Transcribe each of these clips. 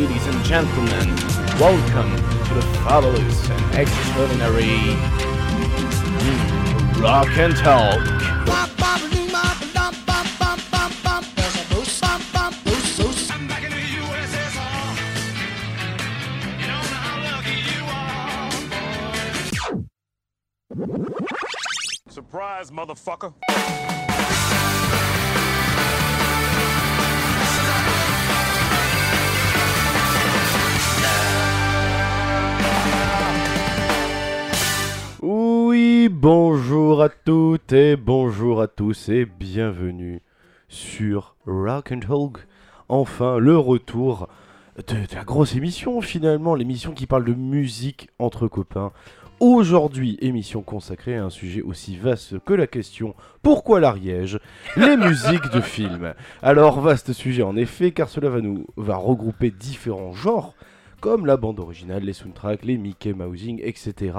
ladies and gentlemen, welcome to the fabulous and extraordinary Rock and Talk. Surprise, motherfucker. Oui, bonjour à toutes et bonjour à tous et bienvenue sur Rock and Talk. Enfin, le retour de, la grosse émission finalement, l'émission qui parle de musique entre copains. Aujourd'hui, émission consacrée à un sujet aussi vaste que la question pourquoi l'Ariège? Les musiques de films. Alors, vaste sujet en effet, car cela va nous regrouper différents genres, comme la bande originale, les soundtracks, les Mickey Mousing, etc.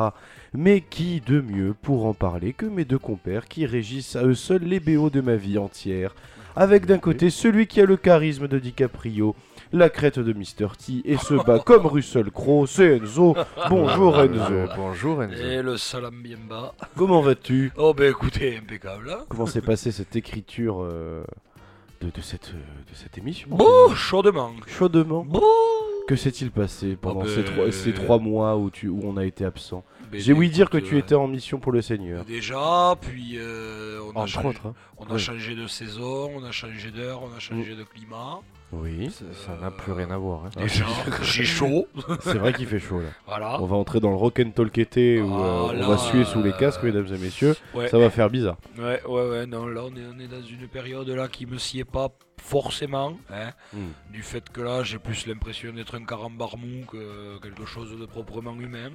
Mais qui de mieux pour en parler que mes deux compères qui régissent à eux seuls les BO de ma vie entière? Avec d'un côté celui qui a le charisme de DiCaprio, la crête de Mr. T et se bat comme Russell Crowe, c'est Enzo. Bonjour Enzo. Bonjour Enzo. Et le salam bien bas. Comment vas-tu? Oh bah écoutez, impeccable. Hein Comment s'est passée cette écriture euh, de, de cette, euh, de cette émission? Bon, chaudement. Chaudement. Bon. Que s'est-il passé pendant Oh ben, ces, trois, ces trois mois où, tu, où on a été absent Mais J'ai ouï dire que tu euh, étais en mission pour le Seigneur. Déjà, puis euh, on, a Entre changé, autres. hein. on a Ouais. changé de saison, on a changé d'heure, on a changé de climat. Oui, Ça ça n'a plus rien à voir. hein. Déjà, j'ai chaud. c'est vrai qu'il fait chaud là. Voilà. On va entrer dans le rock and talk été où euh, Ah, on va suer sous les casques, mesdames et messieurs. Ouais. Ça va faire bizarre. ouais, ouais, ouais, non, là on est, on est dans une période là qui me sied pas forcément. Hein, Hmm. du fait que là j'ai plus l'impression d'être un carambarmou que quelque chose de proprement humain.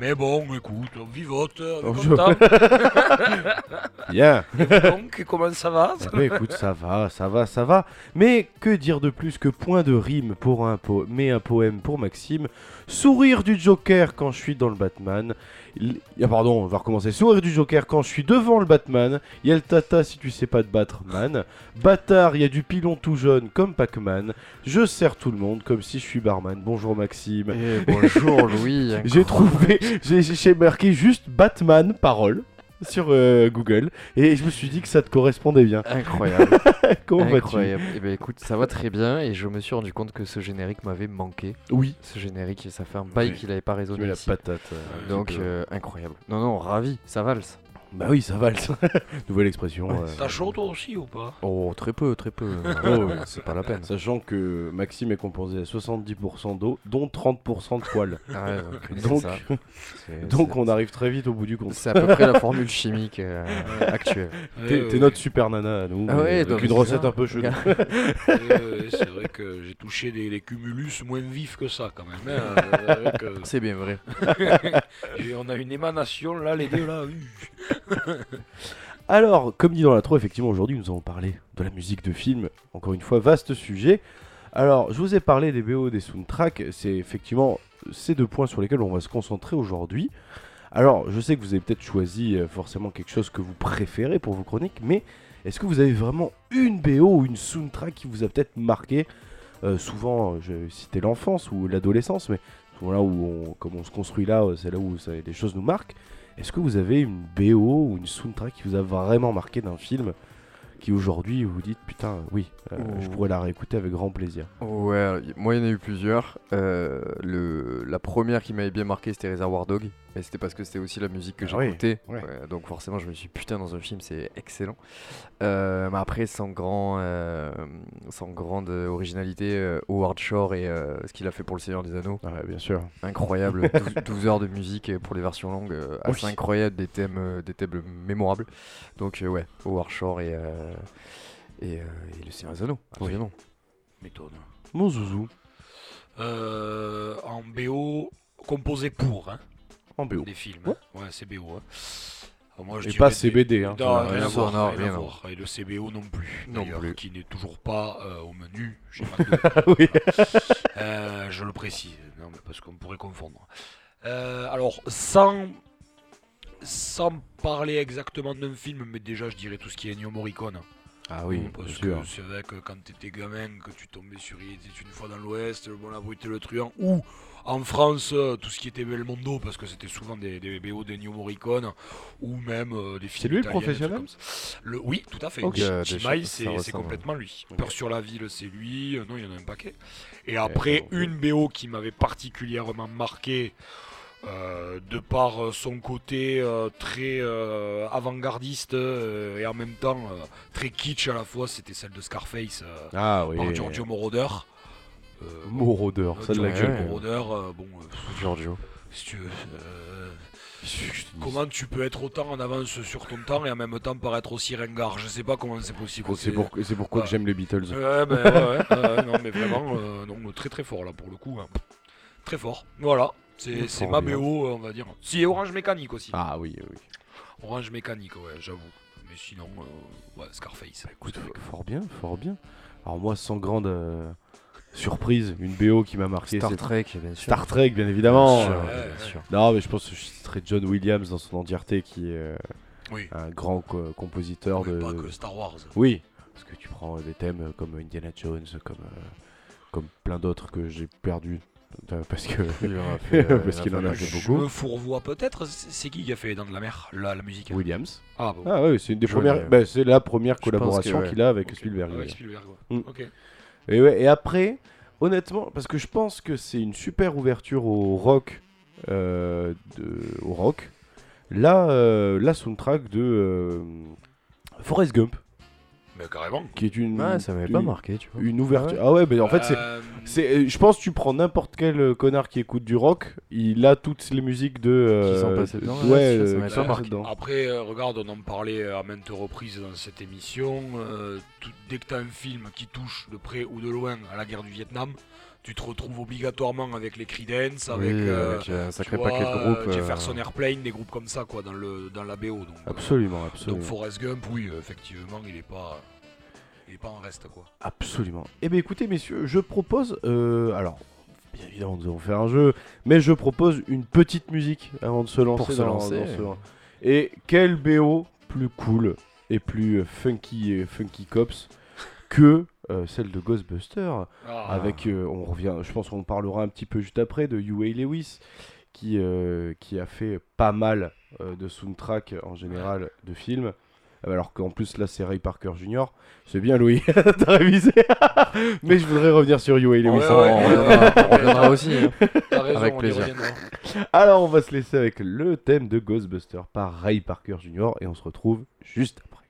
Mais bon, écoute, on vivote, on est content. Bien. Donc, comment ça va? Eh ben, écoute, ça va, ça va, ça va. Mais que dire de plus que point de rime pour un po mais un poème pour Maxime. Sourire du Joker quand je suis dans le Batman. Il- Ah, pardon, on va recommencer. Sourire du Joker quand je suis devant le Batman. Il y a le Tata si tu sais pas te battre, man. Bâtard, il y a du pilon tout jaune comme Pac-Man. Je sers tout le monde comme si je suis barman. Bonjour Maxime. Et bonjour Louis. J'ai trouvé, j'ai marqué juste Batman parole sur euh, Google et je me suis dit que ça te correspondait bien. Incroyable. Comment vas-tu? Incroyable. Et ben écoute, ça va très bien et je me suis rendu compte que ce générique m'avait manqué. Oui. Ce générique, ça fait un bail Oui. qu'il avait pas Tu résonné mets la ici. patate. euh, Donc euh, incroyable. Non non, ravi, ça valse. Bah oui, ça valse. Nouvelle expression. Ouais. euh, T'as chaud toi aussi ou pas? Oh, très peu, très peu. Oh, c'est pas la peine. Sachant que Maxime est composé à 70% d'eau, dont 30% de poils. Ah ouais, donc donc, ça. On arrive très vite au bout du compte. C'est à peu près la formule chimique euh, actuelle. T'es notre super nana à nous, Ah avec donc une c'est recette ça. un peu chelou. c'est vrai que j'ai touché des, les cumulus moins vifs que ça quand même. hein. C'est bien vrai. j'ai- on a une émanation là, les deux là. Alors, comme dit dans l'intro, effectivement, aujourd'hui, nous allons parler de la musique de film. Encore une fois, vaste sujet. Alors, je vous ai parlé des BO, des soundtracks. C'est effectivement ces deux points sur lesquels on va se concentrer aujourd'hui. Alors, je sais que vous avez peut-être choisi euh, forcément quelque chose que vous préférez pour vos chroniques, mais est-ce que vous avez vraiment une BO ou une soundtrack qui vous a peut-être marqué? Euh, Souvent, euh, je citais l'enfance ou l'adolescence, mais là où on, comme on se construit là, c'est là où les choses nous marquent. Est-ce que vous avez une BO ou une soundtrack qui vous a vraiment marqué d'un film qui aujourd'hui vous dites putain oui euh, je pourrais la réécouter avec grand plaisir? Ouais, moi il y en a eu plusieurs. Euh, le, la première qui m'avait bien marqué c'était Reservoir Dog. Mais c'était parce que c'était aussi la musique que Ah oui, j'écoutais. ouais. Ouais, donc forcément je me suis dit, putain dans un film c'est excellent. Euh, mais après sans, grand, euh, sans grande originalité, euh, Howard Shore et euh, ce qu'il a fait pour le Seigneur des Anneaux. ouais bien sûr Incroyable. 12, 12 heures de musique pour les versions longues. euh, assez Oui. incroyable, des thèmes, des thèmes mémorables. Donc euh, ouais, Howard Shore et, euh, et, euh, et le Seigneur des Anneaux. Oui. absolument. Méthode. mon zouzou Euh, en BO composé pour hein, en BO des films. hein. Ouais, c'est BO. hein. Moi, je et pas des- CBD hein, Non, rien, rien à voir, non, rien à rien à voir. Et le CBO non plus, Non plus. qui n'est toujours pas euh, au menu chez McDo. voir. oui Euh, je le précise, non, mais parce qu'on pourrait confondre. Euh, alors, sans, sans parler exactement d'un film, mais déjà, je dirais tout ce qui est Ennio Morricone. Ah oui, Parce que c'est vrai que quand t'étais gamin, que tu tombais sur Il était une fois dans l'Ouest, Le Bon, et le Truand, ou en France, euh, tout ce qui était Belmondo, parce que c'était souvent des, des BO d'Ennio Morricone, ou même euh, des films C'est lui le des professionnel le, Oui, tout à fait. Ok. Chi- des Chimaï, choses, ça c'est complètement lui. Peur sur la ville, c'est lui. Euh, Non, il y en a un paquet. Et après, ok. une BO qui m'avait particulièrement marqué, euh, de par son côté euh, très euh, avant-gardiste et en même temps très kitsch à la fois, c'était celle de Scarface Ah oui. par Giorgio Moroder. Euh, Moroder, ça de la gueule. Moroder, euh, bon, euh, Giorgio. si tu veux, euh, comment tu peux être autant en avance sur ton temps et en même temps paraître aussi ringard? Je sais pas comment c'est possible. C'est pour- c'est pourquoi que j'aime les Beatles. Ouais, ben, ouais, ouais, ouais, non, mais vraiment, euh, non, très très fort là pour le coup. hein. Très fort. Voilà, c'est ma. BO, euh, on va dire. Si, Orange Mécanique aussi. Ah oui, oui. Orange Mécanique, ouais, j'avoue. Mais sinon, euh, ouais, Scarface. Écoute, fort bien, fort bien. Alors moi, sans grande euh, surprise, une BO qui m'a marqué, Star Trek, bien sûr. Star Trek, bien évidemment. Bien sûr, Euh, bien sûr. Non, mais je pense que je citerai John Williams dans son entièreté, qui est euh, Oui, un grand co- compositeur mais de. pas que Star Wars. Oui, parce que tu prends euh, des thèmes comme Indiana Jones, comme euh, comme plein d'autres que j'ai perdu euh, parce que Il en a fait, euh, Parce il qu'il en a fait fait Je beaucoup. me fourvoie peut-être. C'est qui qui a fait Les Dents de la Mer la, la musique? Williams. Ah bon. Ah oui, c'est une des Je premières. bah, c'est la première collaboration ouais. qu'il a avec Ok. Spielberg. Avec d'ailleurs. Spielberg, ouais. Mm. Ok. Et, après, honnêtement, parce que je pense que c'est une super ouverture au rock, euh, de, au rock. Là, euh, la soundtrack de euh, Forrest Gump, Mais carrément. qui est une, Ouais, ça m'avait pas une- marqué, tu vois. une ouverture. Ah ouais, mais en fait, c'est Euh, C'est, euh, je pense que tu prends n'importe quel euh, connard qui écoute du rock, il a toutes les musiques de. euh, Qui sont passées dedans, Ouais, ouais, ça, ça euh, pas marqué. dedans. Après, euh, regarde, on en parlait à maintes reprises dans cette émission. euh, tout- dès que tu as un film qui touche de près ou de loin à la guerre du Vietnam, tu te retrouves obligatoirement avec les Creedence, avec, Oui, euh, avec un tu sacré vois, paquet de groupes. euh, euh, Jefferson Airplane, des groupes comme ça quoi, dans, le, dans la BO. Donc, euh, Absolument, absolument. donc Forrest Gump, oui, euh, effectivement, il est pas, il est pas en reste quoi. Absolument. Eh bien écoutez messieurs, je propose, euh, alors bien évidemment nous allons faire un jeu, mais je propose une petite musique avant de se lancer. Pour se dans- lancer. dans ce- Et quel BO plus cool et plus euh, funky, euh, funky cops que euh, celle de Ghostbusters Ah, avec, euh, on revient, je pense qu'on parlera un petit peu juste après de Huey Lewis qui, euh, qui a fait pas mal de soundtrack en général de films. Alors qu'en plus là c'est Ray Parker Jr. C'est bien Louis, t'as révisé. Mais je voudrais revenir sur Huey Lewis. Ouais, on ouais, reviendra, on reviendra aussi. hein. raison, avec plaisir. Alors on va se laisser avec le thème de Ghostbusters par Ray Parker Jr. et on se retrouve juste après.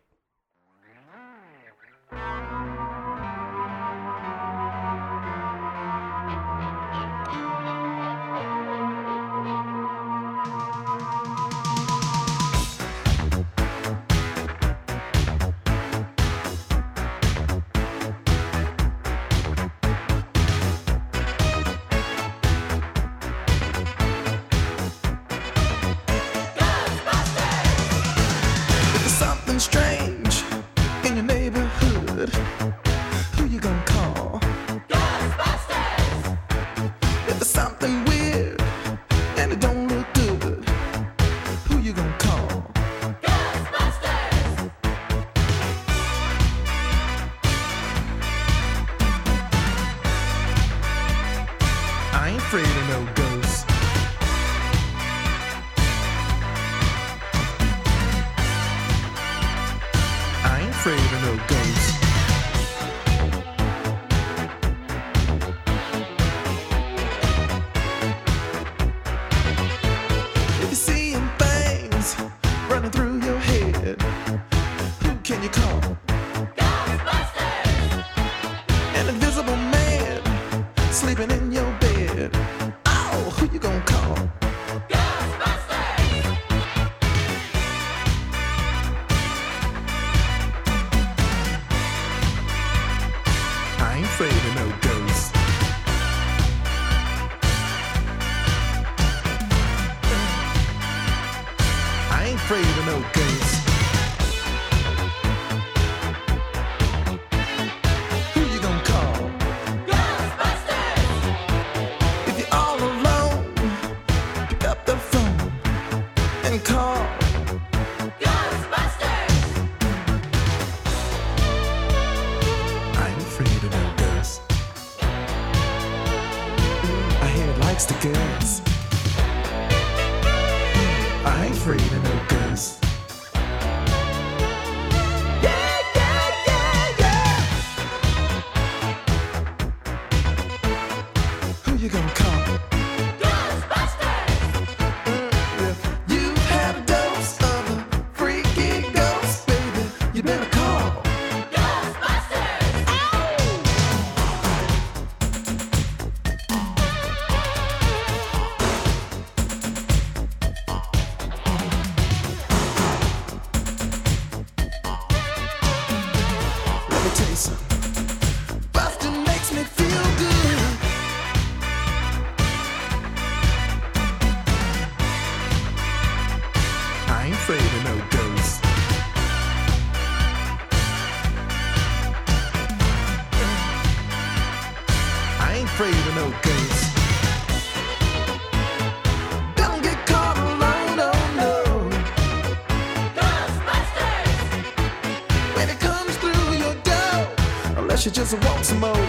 Some more,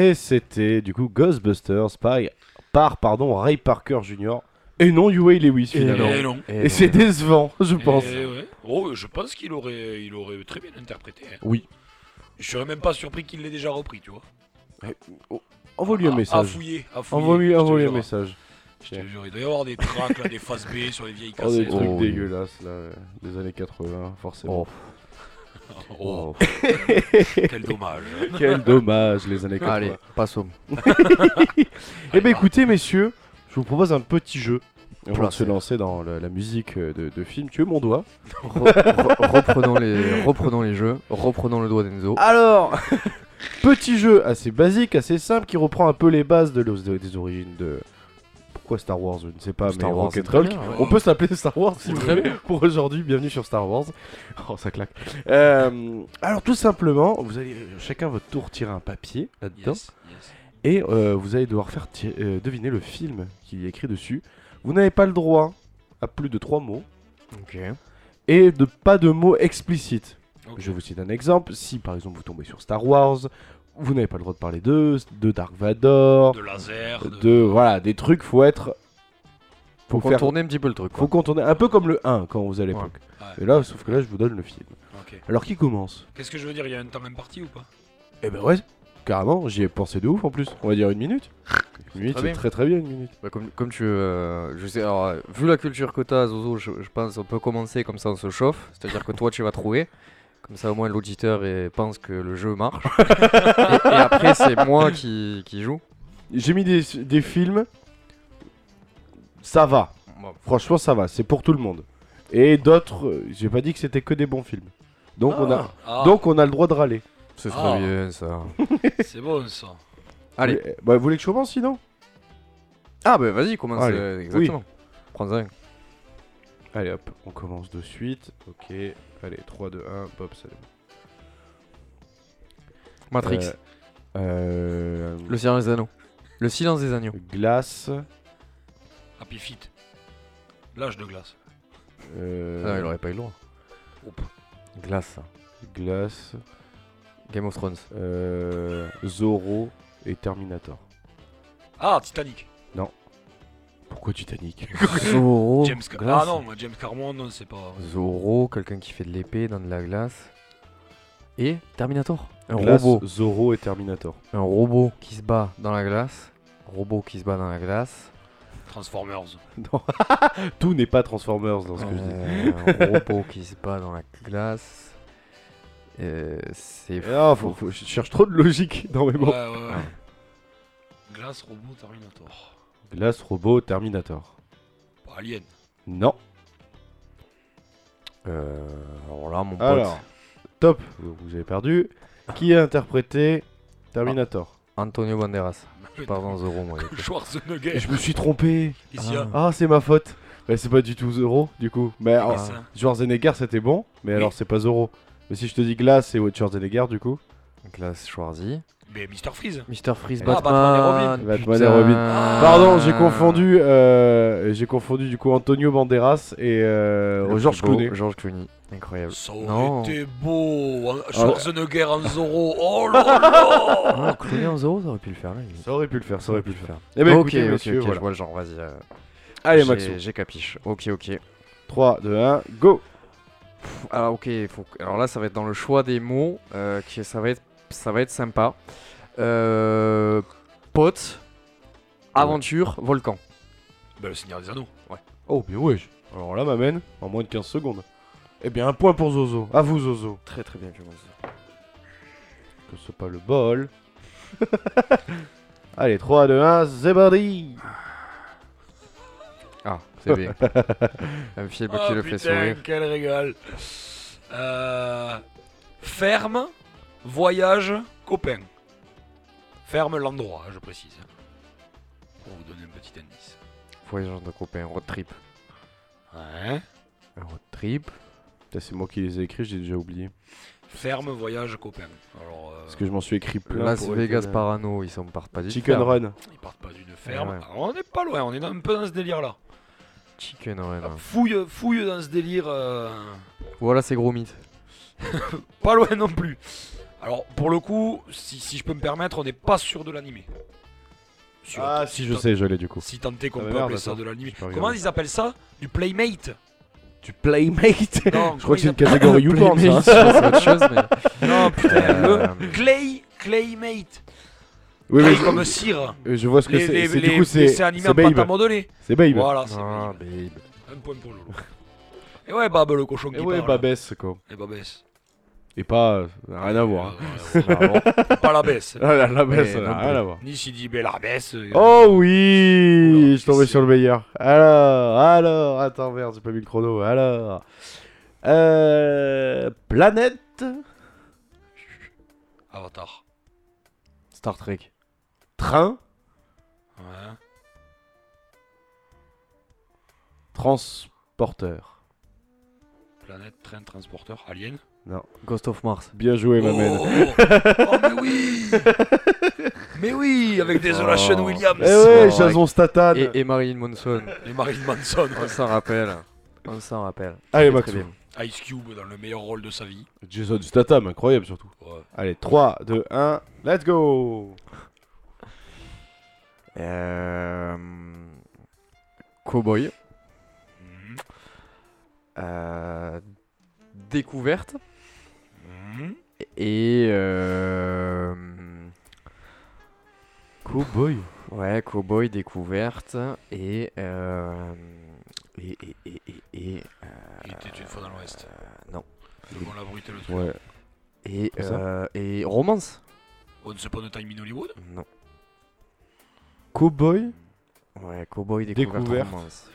Et c'était du coup Ghostbusters par, par pardon, Ray Parker Jr. Et non Huey Lewis finalement. Non. Et c'est décevant, je pense. Ouais. Oh, je pense qu'il aurait, il aurait très bien interprété. hein. Oui. Je serais même pas surpris qu'il l'ait déjà repris, tu vois. Envoie-lui un À- À message. fouiller, à fouiller. Envoie-lui je te envoie-lui un jure. message. Je te jure, il doit y avoir des tracks, là, des faces B sur les vieilles Oh, des cassettes. trucs Oh, oui. dégueulasses là, des années 80, forcément. Oh, quel dommage. Quel dommage, les années 80. Allez, passons. Eh ben écoutez, messieurs, je vous propose un petit jeu. De Place. se lancer dans le- la musique de, de film, tu veux mon doigt Re- re- reprenons, les, reprenons les jeux, reprenons le doigt d'Enzo. Alors, petit jeu assez basique, assez simple, qui reprend un peu les bases de, l'os- des origines de. Pourquoi Star Wars? Je ne sais pas, Star mais Wars, Rocket c'est très Rock. bien, ouais. On peut s'appeler Star Wars si vous voulez. Pour aujourd'hui, bienvenue sur Star Wars. Oh, ça claque. Euh, alors, tout simplement, vous allez euh, chacun votre tour tirer un papier là-dedans. Yes, yes. Et euh, vous allez devoir faire euh, deviner le film qui est écrit dessus. Vous n'avez pas le droit à plus de trois mots Ok. et de pas de mots explicites. Je vous cite un exemple. Si par exemple vous tombez sur Star Wars, vous n'avez pas le droit de parler de, de Dark Vador, De laser. De... de voilà des trucs. Faut être, Faut faut faire, contourner un petit peu le truc. faut contourner un peu comme le 1 quand vous allez à l'époque. Ouais. Et là, sauf que là, je vous donne le film. Alors qui commence? Qu'est-ce que je veux dire Il y a un temps imparti ou pas? Eh ben ouais, carrément. J'y ai pensé de ouf en plus. On va dire une minute. Une minute, Très c'est bien. très très bien une minute. Bah, comme, comme tu euh, je sais, alors, euh, vu la culture que t'as, Zozo, je, je pense on peut commencer comme ça, on se chauffe. C'est-à-dire que toi, tu vas trouver. Comme ça, au moins, l'auditeur pense que le jeu marche. et, et après, c'est moi qui, qui joue. J'ai mis des, des films. Ça va. Bon, Franchement, ça va. C'est pour tout le monde. Et d'autres, euh, j'ai pas dit que c'était que des bons films. Donc on a, Ah, donc on a le droit de râler. c'est Ah. très bien ça. c'est bon ça. Allez. Vous voulez- bah, vous voulez que je commence sinon? Ah, bah vas-y, commence. Allez. euh, exactement. Prends un. Allez hop, on commence de suite. Ok. Allez, 3, 2, 1, Bob, salut. Matrix. Euh, euh, Le silence des anneaux. Le silence des agneaux. Glace. Happy Feet. L'âge de glace. euh, Ah, il aurait pas eu le droit. Oup. Glace. Glace. Game of Thrones. euh, Zorro et Terminator. Ah, Titanic. Pourquoi Titanic Zorro. James Car- glace. Ah non, moi, James Carmon, non, c'est pas. Zorro, quelqu'un qui fait de l'épée dans de la glace. Et Terminator. Un Glace, robot. Zorro et Terminator. Un robot qui se bat dans la glace. Robot qui se bat dans la glace. Transformers. Non. Tout n'est pas Transformers dans ce que je dis. Euh, un robot qui se bat dans la glace. Euh, c'est Ah, faut, faut- je cherche trop de logique dans mes Ouais, mots. ouais, ouais. Glace, robot, Terminator. Glace, robot, Terminator. Pas Alien. Non. Euh, alors là, mon pote. Alors, top, vous avez perdu. Qui a interprété Terminator Antonio Banderas. Pardon, Zoro, moi. Schwarzenegger. Je me suis trompé. Ici, hein. Ah, c'est ma faute. Mais c'est pas du tout Zoro, du coup. Mais alors, ça. Schwarzenegger, c'était bon, mais Oui. alors c'est pas Zoro. Mais si je te dis Glace, c'est Schwarzenegger, du coup. C'est Schwarzy. Mais Mr. Freeze. Mr. Freeze, Ah, Batman. Batman et Robin. Batman et. Robin. Ah. Pardon, j'ai confondu, euh, j'ai confondu du coup Antonio Banderas et euh, George Clooney. George Clooney. Incroyable. Ça aurait été beau. hein. Schwarzenegger en Zoro. Oh là là. Ah, Clooney en Zoro, ça aurait pu le faire là. Ça aurait pu le faire, ça aurait pu le faire. Eh ben ok, écoutez, ok, messieurs, ok, voilà. je vois le genre, vas-y. euh, Allez, Maxou. J'ai capiche. Ok, ok. 3, 2, 1, go Pff, Alors, ok, faut... alors là, ça va être dans le choix des mots. euh, qui... ça, va être... ça va être sympa. Euh... Pote, aventure, volcan. Ben, le Seigneur des Anneaux. Oh, bien ouais. Alors là, m'amène en moins de 15 secondes. Eh bien, un point pour Zozo. À vous, Zozo. Très très bien, Clémence. Que c'est pas le bol. Allez, 3, 2, 1, c'est parti Ah, c'est bien. Un film Ah, qui le fait putain, sourire. quel régal. Euh, ferme, voyage, copain. Ferme l'endroit, je précise. Pour vous donner un petit indice. Voyage de copain, road trip. Ouais. Un road trip. Putain, C'est moi qui les ai écrits, j'ai déjà oublié. Ferme, voyage, copain. Alors, euh, Parce que je m'en suis écrit plein. Las pour Vegas éviter Parano, ils s'en partent pas du Chicken ferme. Run. ils partent pas d'une ferme. ouais. Alors, on n'est pas loin, on est dans- un peu dans ce délire-là. Chicken Run. hein. Fouille, fouille dans ce délire. euh, Voilà, c'est gros mythe. Pas loin non plus. Alors, pour le coup, si, si je peux me permettre, on n'est pas sûr de l'animé. Sur- Ah, si, je tant- sais, je l'ai du coup. Si tant est qu'on Ah, peut merde, appeler ça attends. de l'animé. Je peux Comment regarder. ils appellent ça? Du playmate? Du Playmate? Non, Je crois que c'est une catégorie YouPorn, Playmate, ça. c'est autre chose, mais. Non, putain, Euh, le Clay, Claymate. Oui, Clay mais comme je, cire. je vois ce que Les, c'est. les, C'est- les, Du coup, c'est dessins animés c'est en pâte à Babe. modeler. C'est Babe. Voilà, c'est Ah, Babe. babe. Un point pour Loulou. Et ouais, Bab, le cochon Et qui ouais, parle. Babès, quoi. Et Babès. Et pas. euh, rien à voir. hein. Euh, pas la baisse. Ah, la, la baisse, Mais non rien à voir. Ni ben, la baisse. euh, Oh oui Oula, Je suis tombé sur le meilleur. Alors, alors, attends, merde, j'ai pas mis le chrono. Alors. Euh. Planète. Avatar. Star Trek. Train. Ouais. Transporteur. Planète, train, transporteur, alien. Ghost of Mars. Bien joué, ma oh, mène. oh, mais oui Mais oui, avec Desolation Oh. Williams Eh ouais, Jason Statham. Et, et Marilyn Manson. et Marilyn Manson. On s'en rappelle. On s'en rappelle. Allez, Max. très bien. Ice Cube dans le meilleur rôle de sa vie. Jason Statham, incroyable surtout. Ouais. Allez, 3, 2, 1, let's go Euh... Cowboy. Mhm. Euh... Découverte. Et. Euh... Cowboy. Ouais, cowboy, découverte. Et. Euh... Et. Et. Et. Et. et, euh, Il était une fois dans l'Ouest. non. Le bon, la brute et le truc. Ouais. Et. Euh... Et romance Once Upon a Time in Hollywood Non. Cowboy Ouais, cowboy, découverte, Découverte. romance.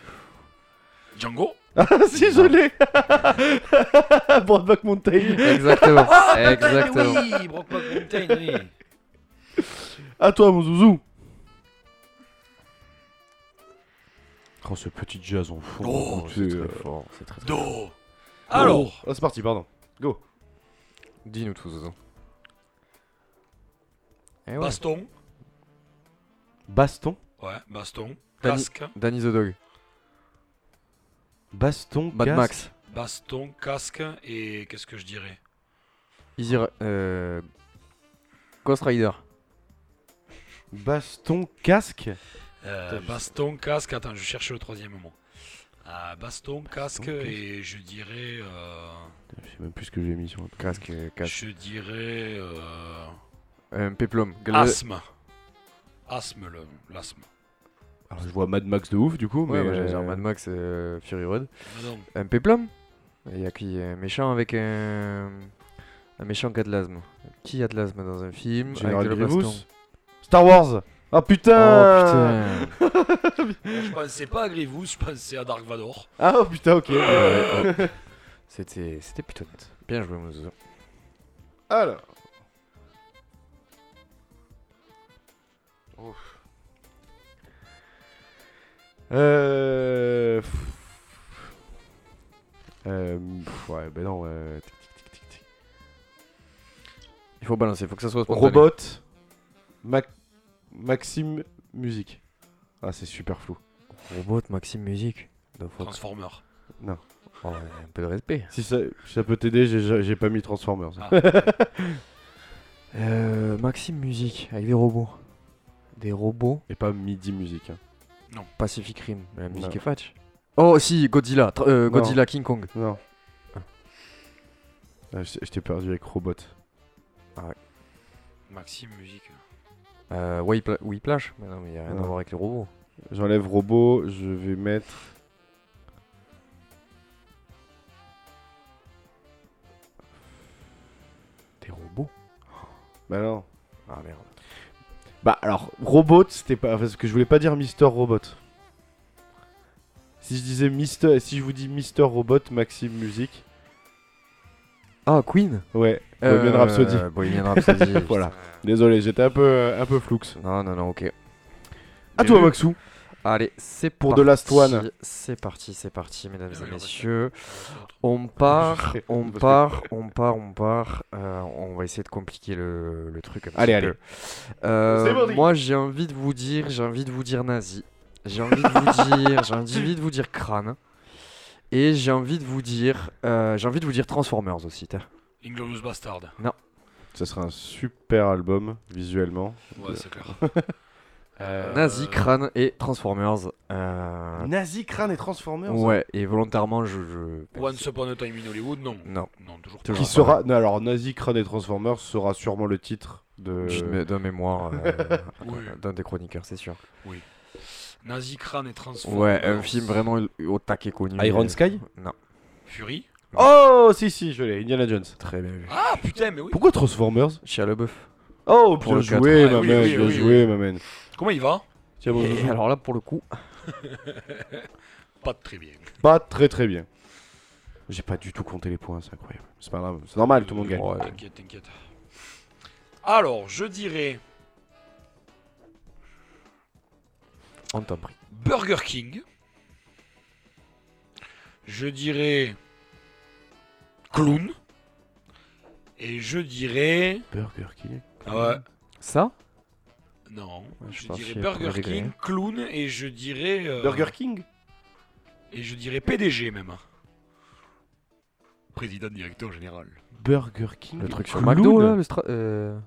Django Ah si, je l'ai Broadback Mountain Exactement. Ah, Exactement. Oui, Brokeback Mountain, oui. À toi, mon zouzou Oh, ce petit jazz en fond. Oh, tu C'est très fort. C'est très très Do. Alors, Ah, c'est parti, pardon. Go Dis-nous tout, Zozo. Eh ouais. baston. Baston? Ouais, baston. Danny- Casque. Danny the Dog. Baston, Mad casque. Max. Baston, casque et qu'est-ce que je dirais? Easy euh... Ghost Rider. Baston, casque Euh, Baston, casque. Attends, je cherche le troisième mot. Euh, baston, casque casque. et je dirais. euh, Je sais même plus ce que j'ai mis sur le Casque, casque. je dirais. euh, Un péplum. Asthme. Asthme, le- l'asthme. Alors, je vois Mad Max de ouf, du coup, Ouais, mais... moi, j'allais dire euh, Mad Max euh, Fury Road. Ah. Un péplum Il y a qui Un méchant avec un. Un méchant qui a de l'asthme. Qui a de l'asthme dans un film Général avec de Grievous Star Wars Ah putain Oh putain Je pensais pas à Grievous, je pensais à Dark Vador. Ah oh, putain, ok. Ouais, C'était c'était plutôt net. Bien joué, mon zozo. Alors. Euh... Euh, pff, ouais, ben non. euh, tic, tic, tic, tic. Il faut balancer, il faut que ça soit spontané. Robot. Mac- Maxime Musique. Ah, c'est super flou. Robot, Maxime Musique. Transformer. Non. Oh, un peu de respect. Si ça, si ça peut t'aider, j'ai j'ai pas mis Transformers. Ah. Euh, Maxime Musique, avec des robots. Des robots Et pas Midi Musique. hein. Pacific Rim. La musique Non. est fatch. Oh, si, Godzilla. Tra- euh, Non. Godzilla King Kong. Non. Ah. Ah, je je t'ai perdu avec Robot. Maxime Musique. Euh, Whipla- Whiplash. Mais non, mais y a rien Non. à voir avec les robots. J'enlève Robot, je vais mettre. Des robots Bah non. Ah merde. Bah alors, Robot, c'était pas. Parce que je voulais pas dire Mister Robot. Si je disais Mister. Si je vous dis Mister Robot, Maxime Musique. Ah, Queen Ouais, Bohemian Rhapsody. Bohemian Rhapsody. Voilà. Désolé, j'étais un peu, un peu flux. Non, non, non, ok. À toi. Maxou. Allez, c'est Pour parti. The Last One. C'est parti, c'est parti, mesdames et messieurs. On part, on part, on part, on part. Euh, on va essayer de compliquer le, le truc un petit Allez, peu. allez. Euh, moi, j'ai envie de vous dire, j'ai envie de vous dire nazi. J'ai envie de vous dire, j'ai envie de vous dire crâne. Et j'ai envie de vous dire, euh, j'ai envie de vous dire Transformers aussi. Inglorious Bastard. Ça sera un super album, visuellement. Ouais, c'est clair. Euh, Nazi, crâne et Transformers. Euh, Nazi, crâne et Transformers ouais, et volontairement, je, je... Once Upon a Time in Hollywood, non. non, Non, toujours pas. Qui sera. Non, alors, Nazi, crâne et Transformers sera sûrement le titre de. Mé- d'un mémoire euh, Oui. d'un des chroniqueurs, c'est sûr. Nazi, Crâne et Transformers. Ouais, un film vraiment au taquet connu. Iron Sky Non, Fury. Oh, si, si, je l'ai. Indiana Jones. très bien vu. Ah putain, mais oui. Pourquoi Transformers? Chia Leboeuf. Oh, Pour bien le joué, ma Ah, oui, man, oui, bien oui, joué, oui. ma man. Comment il va? Tiens, Et alors là, pour le coup, Pas très bien. Pas très très bien. J'ai pas du tout compté les points, c'est incroyable. C'est pas grave, c'est normal, tout le monde gagne. Ouais. T'inquiète, t'inquiète. Alors, je dirais on t'en prie. Burger King. Je dirais Clown. Et je dirais. Burger King. Ah ouais. Ça? Non. Ouais, je dirais Burger. King, Clown et je dirais. euh, Burger King Et je dirais PDG même. Président directeur général. Burger King. Le truc sur Clown McDo, là le, stra- euh,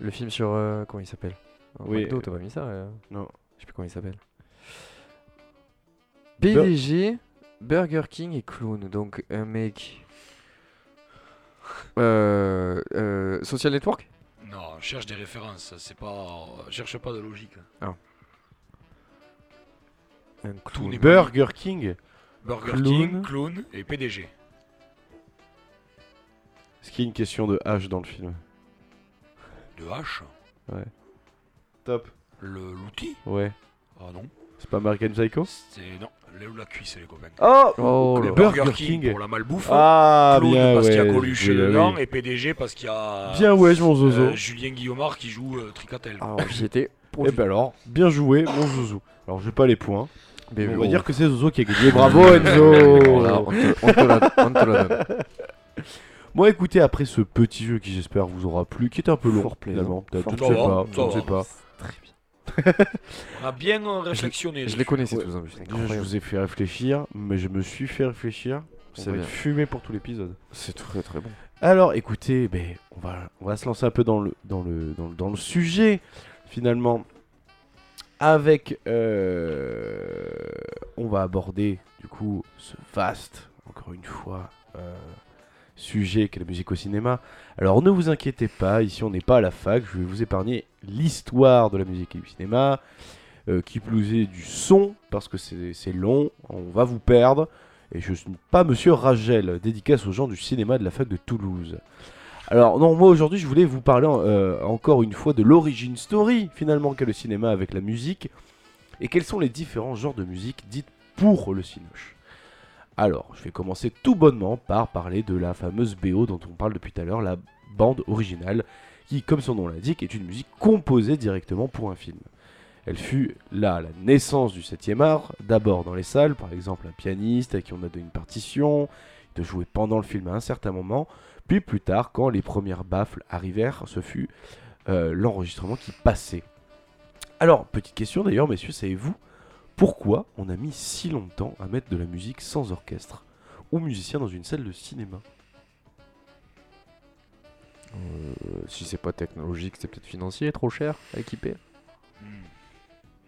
le film sur. euh, comment il s'appelle? Oui, McDo, euh, t'as pas mis ça euh, Non. Je sais plus comment il s'appelle. PDG, Burger King et Clown. Donc un mec. Euh, euh, Social Network? Non, cherche des références. C'est pas. Cherche pas de logique. Un Tout clown. n'est Burger King Burger Clown. King, Clown et PDG. Est-ce qu'il y a une question de H dans le film De H. Top. Le l'outil Ouais. Ah non. C'est pas American Psycho C'est. Non. Léo la cuisse, les copains. Oh Oh Le. Burger Burger King, King. pour la malbouffe. Ah, Clown bien, parce qu'il y a. Coluche oui, dedans oui. et PDG parce qu'il y a Bien, ouais, mon zozo. euh, Julien Guillaumard qui joue euh, Tricatel. Alors j'y étais. Et ben alors, bien joué, mon zouzou. Alors, j'ai pas les points. Mais On va dire que c'est Zozo qui a gagné. Bravo, Enzo on te, on te la, on te la donne. Bon, écoutez, après ce petit jeu qui, j'espère, vous aura plu, qui était un peu long, Fort plaisant. finalement. Peut-être, Je ne sais plaisant. pas, je Ça ne sais va. pas. On a bien euh, réflexionné. Je les connaissais Ouais. tous Déjà, je incroyable. vous ai fait réfléchir, mais je me suis fait réfléchir. C'est va bien. être fumé pour tout l'épisode. C'est très très bon. Alors, écoutez, ben, on, va, on va se lancer un peu dans le, dans le, dans le, dans le sujet, finalement. Avec. euh, on va aborder, du coup, ce vaste, encore une fois, euh, sujet qu'est la musique au cinéma. Alors, ne vous inquiétez pas, ici, on n'est pas à la fac. Je vais vous épargner l'histoire de la musique et du cinéma. euh, qui plus est du son, parce que c'est long, on va vous perdre. Et je ne suis pas Monsieur Ragel, dédicace aux gens du cinéma de la fac de Toulouse. Alors non, moi aujourd'hui je voulais vous parler euh, encore une fois de l'origine story finalement qu'a le cinéma avec la musique et quels sont les différents genres de musique dites pour le cinoche. Alors, je vais commencer tout bonnement par parler de la fameuse BO dont on parle depuis tout à l'heure, la bande originale, qui, comme son nom l'indique, est une musique composée directement pour un film. Elle fut là la naissance du 7e art, d'abord dans les salles, par exemple un pianiste à qui on a donné une partition, de jouer pendant le film à un certain moment, puis plus tard, quand les premières baffles arrivèrent, ce fut euh, l'enregistrement qui passait. Alors, petite question d'ailleurs, messieurs, savez-vous pourquoi on a mis si longtemps à mettre de la musique sans orchestre ou musicien dans une salle de cinéma? Si c'est pas technologique, c'est peut-être financier, trop cher à équiper. Hmm.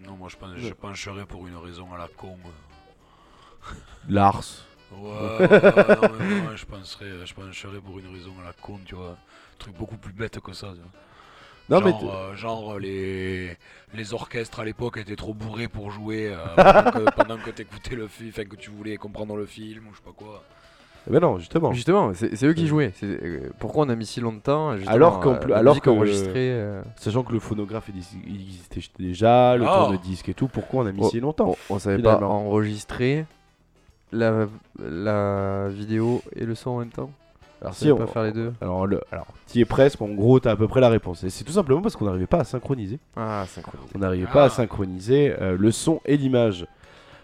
Non, moi je, pense, je pencherais pour une raison à la con. euh. Lars. Ouais, ouais, non, mais moi, je, penserais, je pencherais pour une raison à la con, tu vois. Un truc beaucoup plus bête que ça. tu vois. Non, mais genre, t- euh, genre, les, les orchestres à l'époque étaient trop bourrés pour jouer euh, pendant que, pendant que t'écoutais le film, que tu voulais comprendre le film ou je sais pas quoi. Mais non, justement. Justement, c'est eux qui jouaient. C'est- euh, pourquoi on a mis si longtemps Alors qu'en euh, alors que- euh, Sachant que le phonographe il existait déjà, le Ah. tourne-disque et tout, pourquoi on a mis Oh, si longtemps on, on savait pas enregistrer la, la vidéo et le son en même temps? Alors, On savait pas faire les deux. Alors, le, alors tu y es presque, en gros, tu as à peu près la réponse. Et c'est tout simplement parce qu'on n'arrivait pas à synchroniser. Ah, synchronisé. On n'arrivait pas Ah. à synchroniser euh, le son et l'image.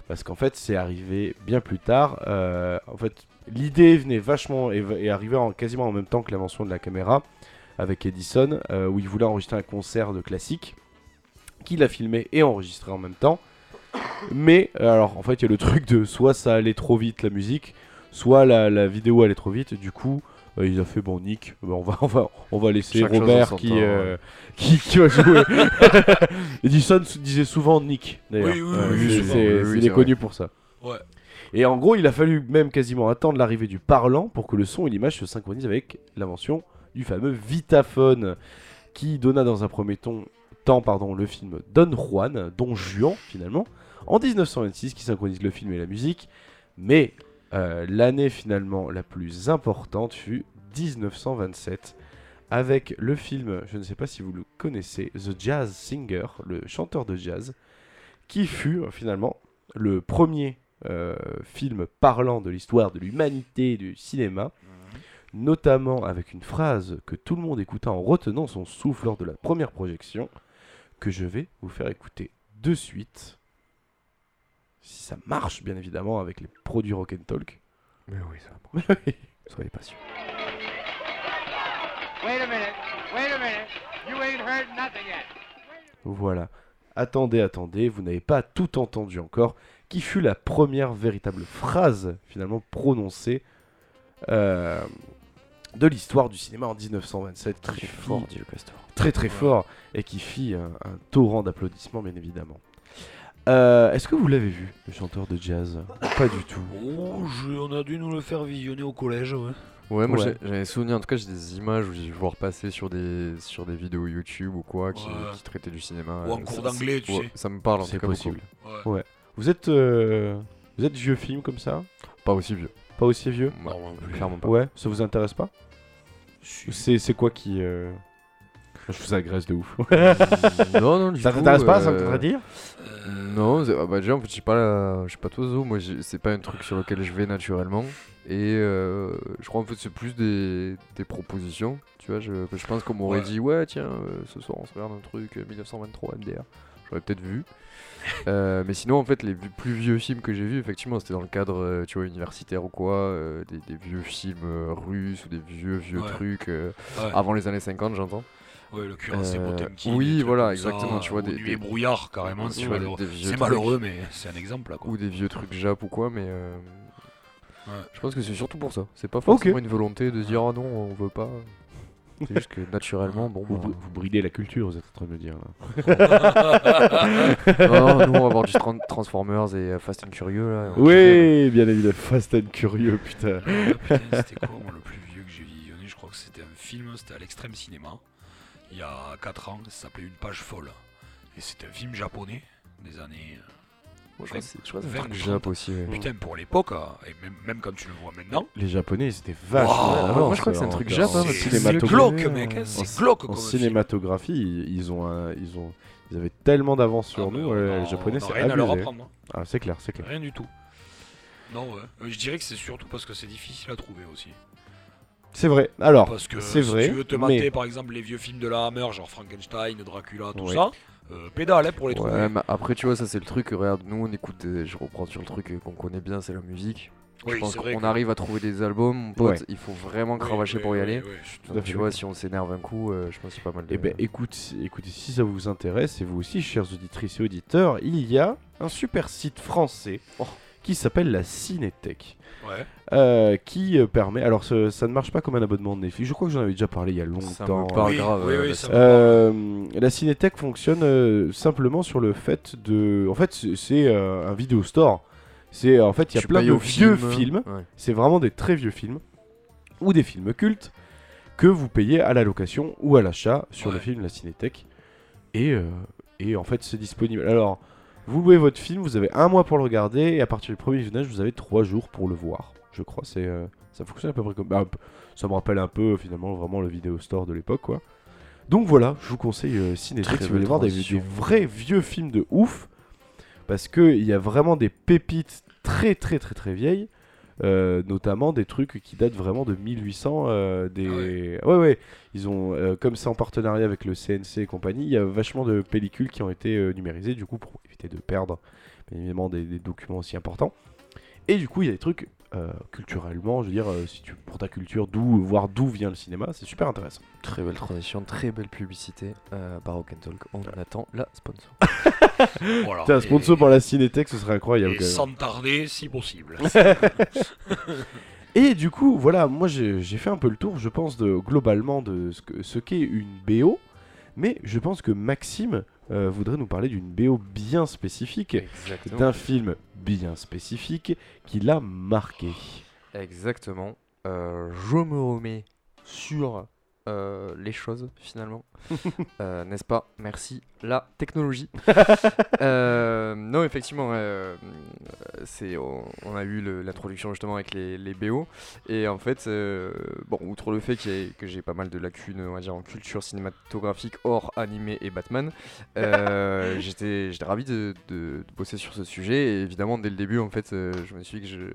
Parce qu'en fait, c'est arrivé bien plus tard. Euh, en fait, l'idée venait vachement et, et arrivait en, quasiment en même temps que l'invention de la caméra avec Edison, euh, où il voulait enregistrer un concert de classique, qu'il a filmé et enregistré en même temps. Mais, euh, alors, en fait, il y a le truc de soit ça allait trop vite la musique, soit la, la vidéo allait trop vite. Du coup, euh, il a fait bon, Nick, bah, on, va, on, va, on va laisser Chaque Robert qui, temps, euh, qui, qui va jouer. Edison disait souvent Nick, d'ailleurs. Oui, oui, Euh, c'est- il est connu pour ça. Ouais. Et en gros, il a fallu même quasiment attendre l'arrivée du parlant pour que le son et l'image se synchronisent avec l'invention du fameux Vitaphone, qui donna dans un premier ton- temps pardon, le film Don Juan, Don Juan finalement, en 1926, qui synchronise le film et la musique. Mais euh, l'année finalement la plus importante fut 1927, avec le film, je ne sais pas si vous le connaissez, The Jazz Singer, le chanteur de jazz, qui fut euh, finalement le premier euh, film parlant de l'histoire de l'humanité et du cinéma, notamment avec une phrase que tout le monde écouta en retenant son souffle lors de la première projection, que je vais vous faire écouter de suite. Si ça marche, bien évidemment, avec les produits Rock'n'Talk. Mais oui, ça va. Soyez patients. Wait a minute. Wait a minute. You ain't heard nothing yet. Voilà. Attendez, attendez, vous n'avez pas tout entendu encore. Qui fut la première véritable phrase finalement prononcée euh, de l'histoire du cinéma en 1927 qui Très fit- fort, Dieu Castor. très très Ouais. fort et qui fit un, un torrent d'applaudissements bien évidemment. Euh, Est-ce que vous l'avez vu, le chanteur de jazz? Pas du tout. Oh, je- on a dû nous le faire visionner au collège, ouais. Ouais, moi Ouais. j'avais souvenir, en tout cas j'ai des images où j'ai vu voir passer sur des, sur des vidéos YouTube ou quoi qui, Ouais. qui traitaient du cinéma. Ou en Euh, cours d'anglais, tu ouais, sais. Ça me parle en C'est tout cas possible. beaucoup. Ouais. Vous êtes, euh, vous êtes vieux film comme ça? Pas aussi vieux. Pas aussi vieux? Ouais, Non, non plus. clairement pas. Ouais, ça vous intéresse pas? C'est c'est quoi qui... euh, Je vous agresse de ouf. non, non, du ça tout, t'intéresse pas, ça euh, me voudrait dire? Euh, Non, c'est- ah bah déjà en fait j'ai pas la... j'ai pas d'oiseau, moi j'ai- c'est pas un truc sur lequel je vais naturellement et euh, je crois en fait c'est plus des, des propositions, tu vois, je, que je pense qu'on m'aurait Ouais. dit ouais tiens euh, ce soir on se regarde un truc euh, 1923 MDR, j'aurais peut-être vu. Euh, mais sinon en fait les plus vieux films que j'ai vus effectivement c'était dans le cadre euh, tu vois universitaire ou quoi, euh, des, des vieux films euh, russes ou des vieux vieux Ouais. trucs euh, ouais. avant les années 50 j'entends. Ouais, le cuirassé Euh, Potemkin. oui, voilà, ça, exactement, tu vois, ou des- Nuit des- et brouillard, carrément. C'est malheureux. C'est mais c'est un exemple, là, quoi. ou des vieux trucs Jap ou quoi, mais euh, Ouais. je pense que c'est surtout pour ça. C'est pas forcément une volonté de dire ah non, on veut pas. C'est juste que naturellement, bon, vous, bah, vous bridez la culture, vous êtes en train de me dire. là. non, nous on va voir du Tran- Transformers et euh, Fast and Curieux là. Oui, bien évidemment, Fast and Curieux, putain. Putain, c'était quoi, moi, le plus vieux que j'ai visionné Je crois que c'était un film, c'était à l'extrême cinéma. Il y a 4 ans, ça s'appelait Une page folle. Et c'était un film japonais des années. Moi, je crois que c'est je crois que Jap aussi. ouais. Putain, pour l'époque, hein, et même, même quand tu le vois maintenant, Les Japonais, ils étaient vachement. Wow, moi, je crois que c'est un truc Jap, hein, c'est glauque, mec. hein, C'est glauque en cinématographie, ils, ils ont, un- ils ont, ils avaient tellement d'avance sur Ah, nous, les Japonais, c'est rien à leur abusé. apprendre. hein. Ah, c'est clair, c'est clair. Rien du tout. Non, ouais. Euh, Je dirais que c'est surtout parce que c'est difficile à trouver aussi. C'est vrai. Alors, Parce que c'est si vrai, tu veux te mater mais- par exemple les vieux films de la Hammer, genre Frankenstein, Dracula, tout Ouais. ça, euh, pédale hein, pour les Ouais, trouver. mais après, tu vois, ça c'est le truc. Regarde, nous on écoute, des- je reprends sur le truc qu'on connaît bien, c'est la musique. je Oui, pense c'est vrai qu'on que- arrive à trouver des albums, mon pote. Ouais. Il faut vraiment cravacher oui, pour y oui, aller. je Donc, tu vois, si on s'énerve un coup, euh, je pense que c'est pas mal de. Eh ben, écoute, écoutez, si ça vous intéresse, et vous aussi, chers auditrices et auditeurs, il y a un super site français Oh. qui s'appelle la Cinétech. Ouais. euh, qui euh, permet. Alors, ce- ça ne marche pas comme un abonnement de Netflix. Je crois que j'en avais déjà parlé il y a ça longtemps. me parle Oui, grave. oui, oui, la ça scène. me- Euh, la Cinétech fonctionne euh, simplement sur le fait de. En fait, c'est- euh, un vidéo store. C'est en fait, il y a plein de vieux film. films. Ouais. C'est vraiment des très vieux films ou des films cultes que vous payez à la location ou à l'achat sur le film La Cinétech. Et, euh, et en fait, c'est disponible. Alors, vous louez votre film, vous avez un mois pour le regarder et à partir du premier visionnage, vous avez trois jours pour le voir. Je crois, c'est euh, ça fonctionne à peu près comme. bah, ça me rappelle un peu finalement vraiment le vidéo store de l'époque, quoi. Donc voilà, je vous conseille euh, Très si vous voulez voir des, des vrais vieux films de ouf. Parce qu'il y a vraiment des pépites très très très très vieilles. Euh, notamment des trucs qui datent vraiment de 1800. euh, des... ouais. ouais, Ils ont, euh, comme c'est en partenariat avec le CNC et compagnie, il y a vachement de pellicules qui ont été numérisées, du coup, pour éviter de perdre, bien évidemment, des, des documents aussi importants. Et du coup, il y a des trucs euh, culturellement, je veux dire, euh, si tu pour ta culture, d'où voir d'où vient le cinéma, c'est super intéressant. Très belle transition, très belle publicité. Euh, Baroque and Talk, on attend la sponsor. Voilà. T'as un sponsor Et- pour la Cinétech, ce serait incroyable. Et quand même. sans tarder, si possible. Et du coup, voilà, moi j'ai fait un peu le tour, je pense, de, globalement de ce qu'est une BO. Mais je pense que Maxime euh, voudrait nous parler d'une BO bien spécifique, d'un film bien spécifique qui l'a marqué. Exactement. Euh, je me remets sur euh, les choses finalement. N'est-ce pas? Merci. La technologie. Euh, non, effectivement, euh, c'est on, on a eu l'introduction justement avec les, les BO et en fait, euh, bon, outre le fait ait- que j'ai pas mal de lacunes, on va dire en culture cinématographique hors animé et Batman, j'étais ravi de, de- de bosser sur ce sujet. Et évidemment dès le début en fait, je me suis dit que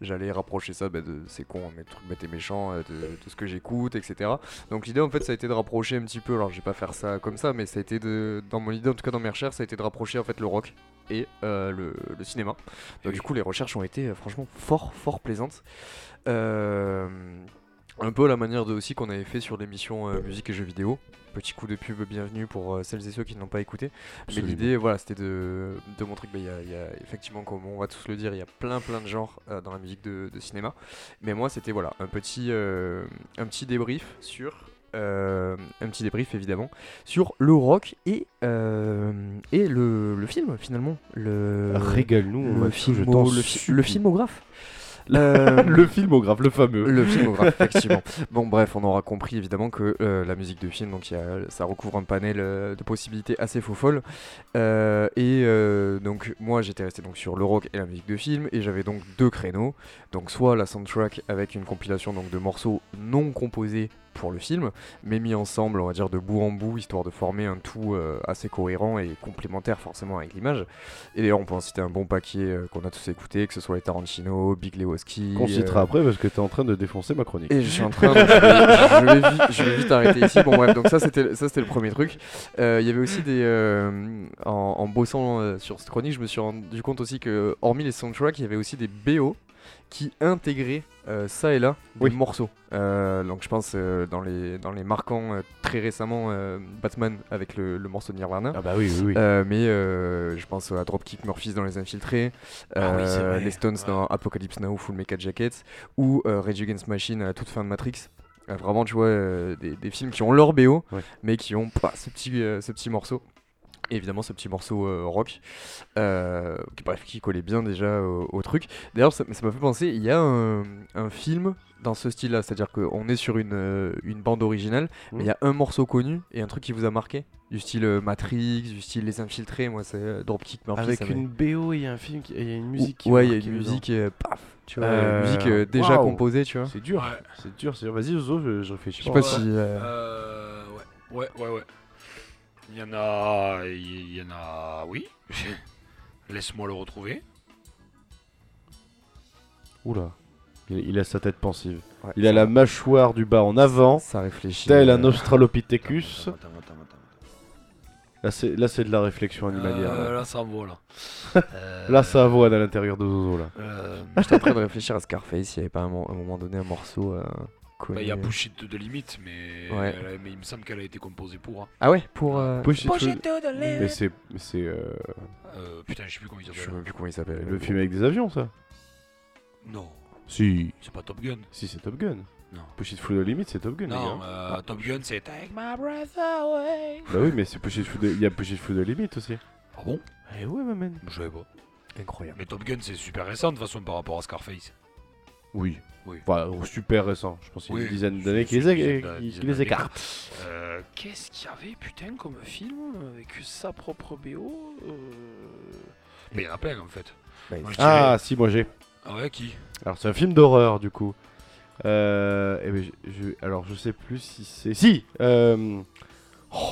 j'allais rapprocher ça bah, de c'est con mais de trucs bêtes et méchants de, de ce que j'écoute etc donc l'idée en fait ça a été de rapprocher un petit peu. Alors je vais pas faire ça comme ça mais ça a été de dans mon idée en tout cas dans mes recherches ça a été de rapprocher en fait le rock et euh, le, le cinéma. Donc du coup les recherches ont été euh, franchement fort fort plaisantes. Euh, un peu à la manière de aussi qu'on avait fait sur l'émission musique et jeux vidéo. Petit coup de pub bienvenue pour celles et ceux qui n'ont pas écouté. Mais l'idée, voilà, c'était de, de montrer qu'il y, a- il y a effectivement, comme on va tous le dire, il y a plein plein de genres dans la musique de, de cinéma. Mais moi, c'était voilà un petit, un petit débrief sur, euh, un petit débrief évidemment sur le rock et euh, et le, le film finalement, le Régale-nous, le, t'en le, fi- le filmographe. Le filmographe, le fameux. le filmographe, effectivement. Bon, bref, on aura compris évidemment que euh, la musique de film, donc il y a- ça recouvre un panel euh, de possibilités assez faux folles. Euh, et donc, moi, j'étais resté donc sur le rock et la musique de film, et j'avais donc deux créneaux. Donc, soit la soundtrack avec une compilation donc de morceaux non composés pour le film, mais mis ensemble, on va dire de bout en bout, histoire de former un tout euh, assez cohérent et complémentaire forcément avec l'image. Et d'ailleurs, on peut en citer un bon paquet euh, qu'on a tous écouté, que ce soit les Tarantino, Big Lebowski. Qu'on citera euh, après parce que t'es en train de défoncer ma chronique. et je suis en train, donc je, vais, vite, je vais vite arrêter ici. Bon bref, donc ça c'était ça c'était le premier truc. Il y avait aussi des en, en bossant sur cette chronique, je me suis rendu compte aussi que hormis les soundtracks, il y avait aussi des BO qui intégraient euh, ça et là des Oui. morceaux. Euh, donc je pense euh, dans les dans les marquants très récemment Batman avec le, le morceau de Nirvana. Ah bah oui, oui, oui. Mais je pense à Dropkick Murphys dans Les Infiltrés, Ah oui, les Stones ouais. dans Apocalypse Now, Full Mecha Jacket, ou Rage Against Machine à la toute fin de Matrix. Vraiment, tu vois, des, des films qui ont leur BO, Ouais. mais qui ont pas ce petit, ce petit morceau. Et évidemment, ce petit morceau euh, rock, euh, qui, bref, qui collait bien déjà au, au truc. D'ailleurs, ça m'a fait penser, il y a un, un film dans ce style-là, c'est-à-dire qu'on est sur une, euh, une bande originale, mais il y a un morceau connu et un truc qui vous a marqué, du style Matrix, du style Les Infiltrés, moi c'est Dropkick Murphys. Avec une BO, il y a un film, qui- il y a une musique. qui Ouais, il y a une musique, euh, paf, tu vois, Euh, une musique euh, déjà composée, tu vois. C'est dur, Ouais. c'est dur, c'est dur. Vas-y, je, je réfléchis. Je sais pas. pas Ouais. si. euh, Euh, ouais, ouais, ouais, ouais. Il y en a. Il y en a. Oui. Laisse-moi le retrouver. Oula. Il, il a sa tête pensive. Ouais, Il a la mâchoire du bas en avant, Ça réfléchit. tel un euh, Australopithecus. Attends, attends, attends, attends. Là, c'est là, c'est de la réflexion animalière. Euh, là. là, ça envoie là. Euh, Là, ça avoine à l'intérieur de Zozo. Là. euh, J'étais en train de réfléchir à Scarface, il n'y avait pas un, mo- un moment donné un morceau euh, bah, Il y a Push It de limite, mais, Ouais. elle a- mais il me semble qu'elle a été composée pour. hein. Ah ouais, pour. euh, Push It Push Through- It to the Mais limit. c'est c'est, euh, Euh, putain, je sais plus comment il Je sais s'appelle. même plus comment il s'appelle. le film avec des avions, ça. Non, Si. c'est pas Top Gun. Si, c'est Top Gun. Non. Push It Through the Limit, c'est Top Gun. les Non, euh, Top Gun c'est Take My Breath Away. Bah oui, mais c'est Push It Through the... il y a Push It Through the Limit aussi. Ah bon? Eh ouais, ma man. Je savais pas. Incroyable. Mais Top Gun c'est super récent de toute façon par rapport à Scarface. Oui. Oui. Enfin, super récent. Je pense qu'il y a Oui, une dizaine d'années qui les, les écartent. Euh, Qu'est-ce qu'il y avait putain comme film avec sa propre BO euh... Mais il y en a plein en fait. Moi, Ah, si, moi j'ai. Ah ouais, qui? Alors, c'est un film d'horreur, du coup. Euh, eh ben, je, je- alors, je sais plus si c'est. Si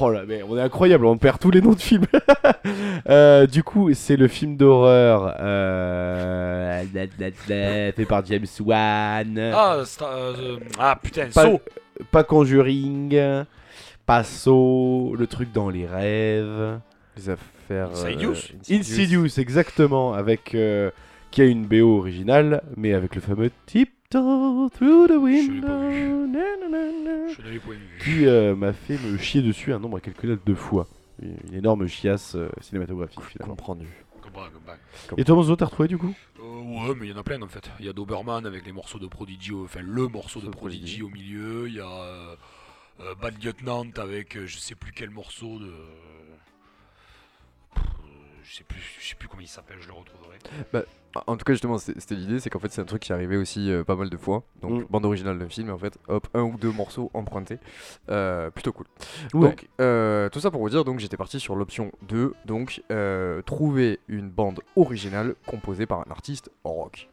Oh là, mais on est incroyable, on perd tous les noms de films. Euh, du coup, c'est le film d'horreur euh, fait par James Wan. ah, euh, ah putain, Pas- Saw Pas Conjuring, pas Saw, le truc dans les rêves. Les affaires. euh, Insidious Insidious, exactement, avec euh, qui a une BO originale, mais avec le fameux Through the l'ai pas Window, vu. na, na, na, na, Je n'avais pas vu. qui euh, m'a fait me chier dessus un nombre incalculable de fois. Une énorme chiasse euh, cinématographique finalement. Comprendu. Et Thomas Zo, t'as retrouvé du coup? Euh, ouais, mais il y en a plein en fait. Il y a Doberman avec les morceaux de Prodigy, au- enfin le morceau de Prodigy Prodigy. au milieu. Il y a euh, euh, Bad Lieutenant avec euh, je sais plus quel morceau de. Je sais plus, je sais plus comment il s'appelle, je le retrouverai. En tout cas, justement, c'était l'idée, c'est qu'en fait, c'est un truc qui arrivait aussi euh, pas mal de fois. Donc, Mm. bande originale d'un film, en fait, hop, un ou deux morceaux empruntés. Euh, plutôt cool. Ouais. Donc, euh, tout ça pour vous dire, donc j'étais parti sur l'option 2, donc euh, trouver une bande originale composée par un artiste rock.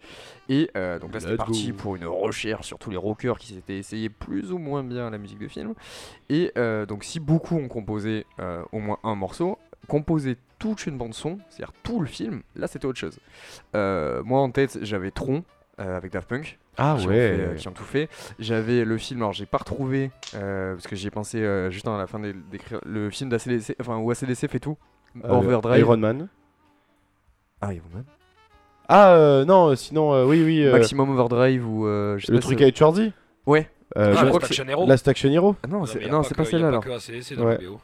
Et euh, donc là, c'était parti pour une recherche sur tous les rockers qui s'étaient essayés plus ou moins bien à la musique de film. Et euh, donc, si beaucoup ont composé euh, au moins un morceau, composer toute une bande son, c'est-à-dire tout le film, là c'était autre chose. Euh, moi en tête j'avais Tron euh, avec Daft Punk Ah qui, ont fait, euh, qui ont tout fait. J'avais le film, alors j'ai pas retrouvé euh, parce que j'y ai pensé euh, juste à la fin d'é- d'écrire le film d'ACDC, enfin où ACDC fait tout. Overdrive. Iron Man. Ah, Iron Man. Ah euh, non, sinon, euh, oui, oui. euh, Maximum Overdrive ou euh, je sais le truc avec Schwarzy Ouais. Euh, ah, Last Action Hero Last Action Hero Ah non, c'est pas celle-là alors. que ACDC dans Ouais. la BO.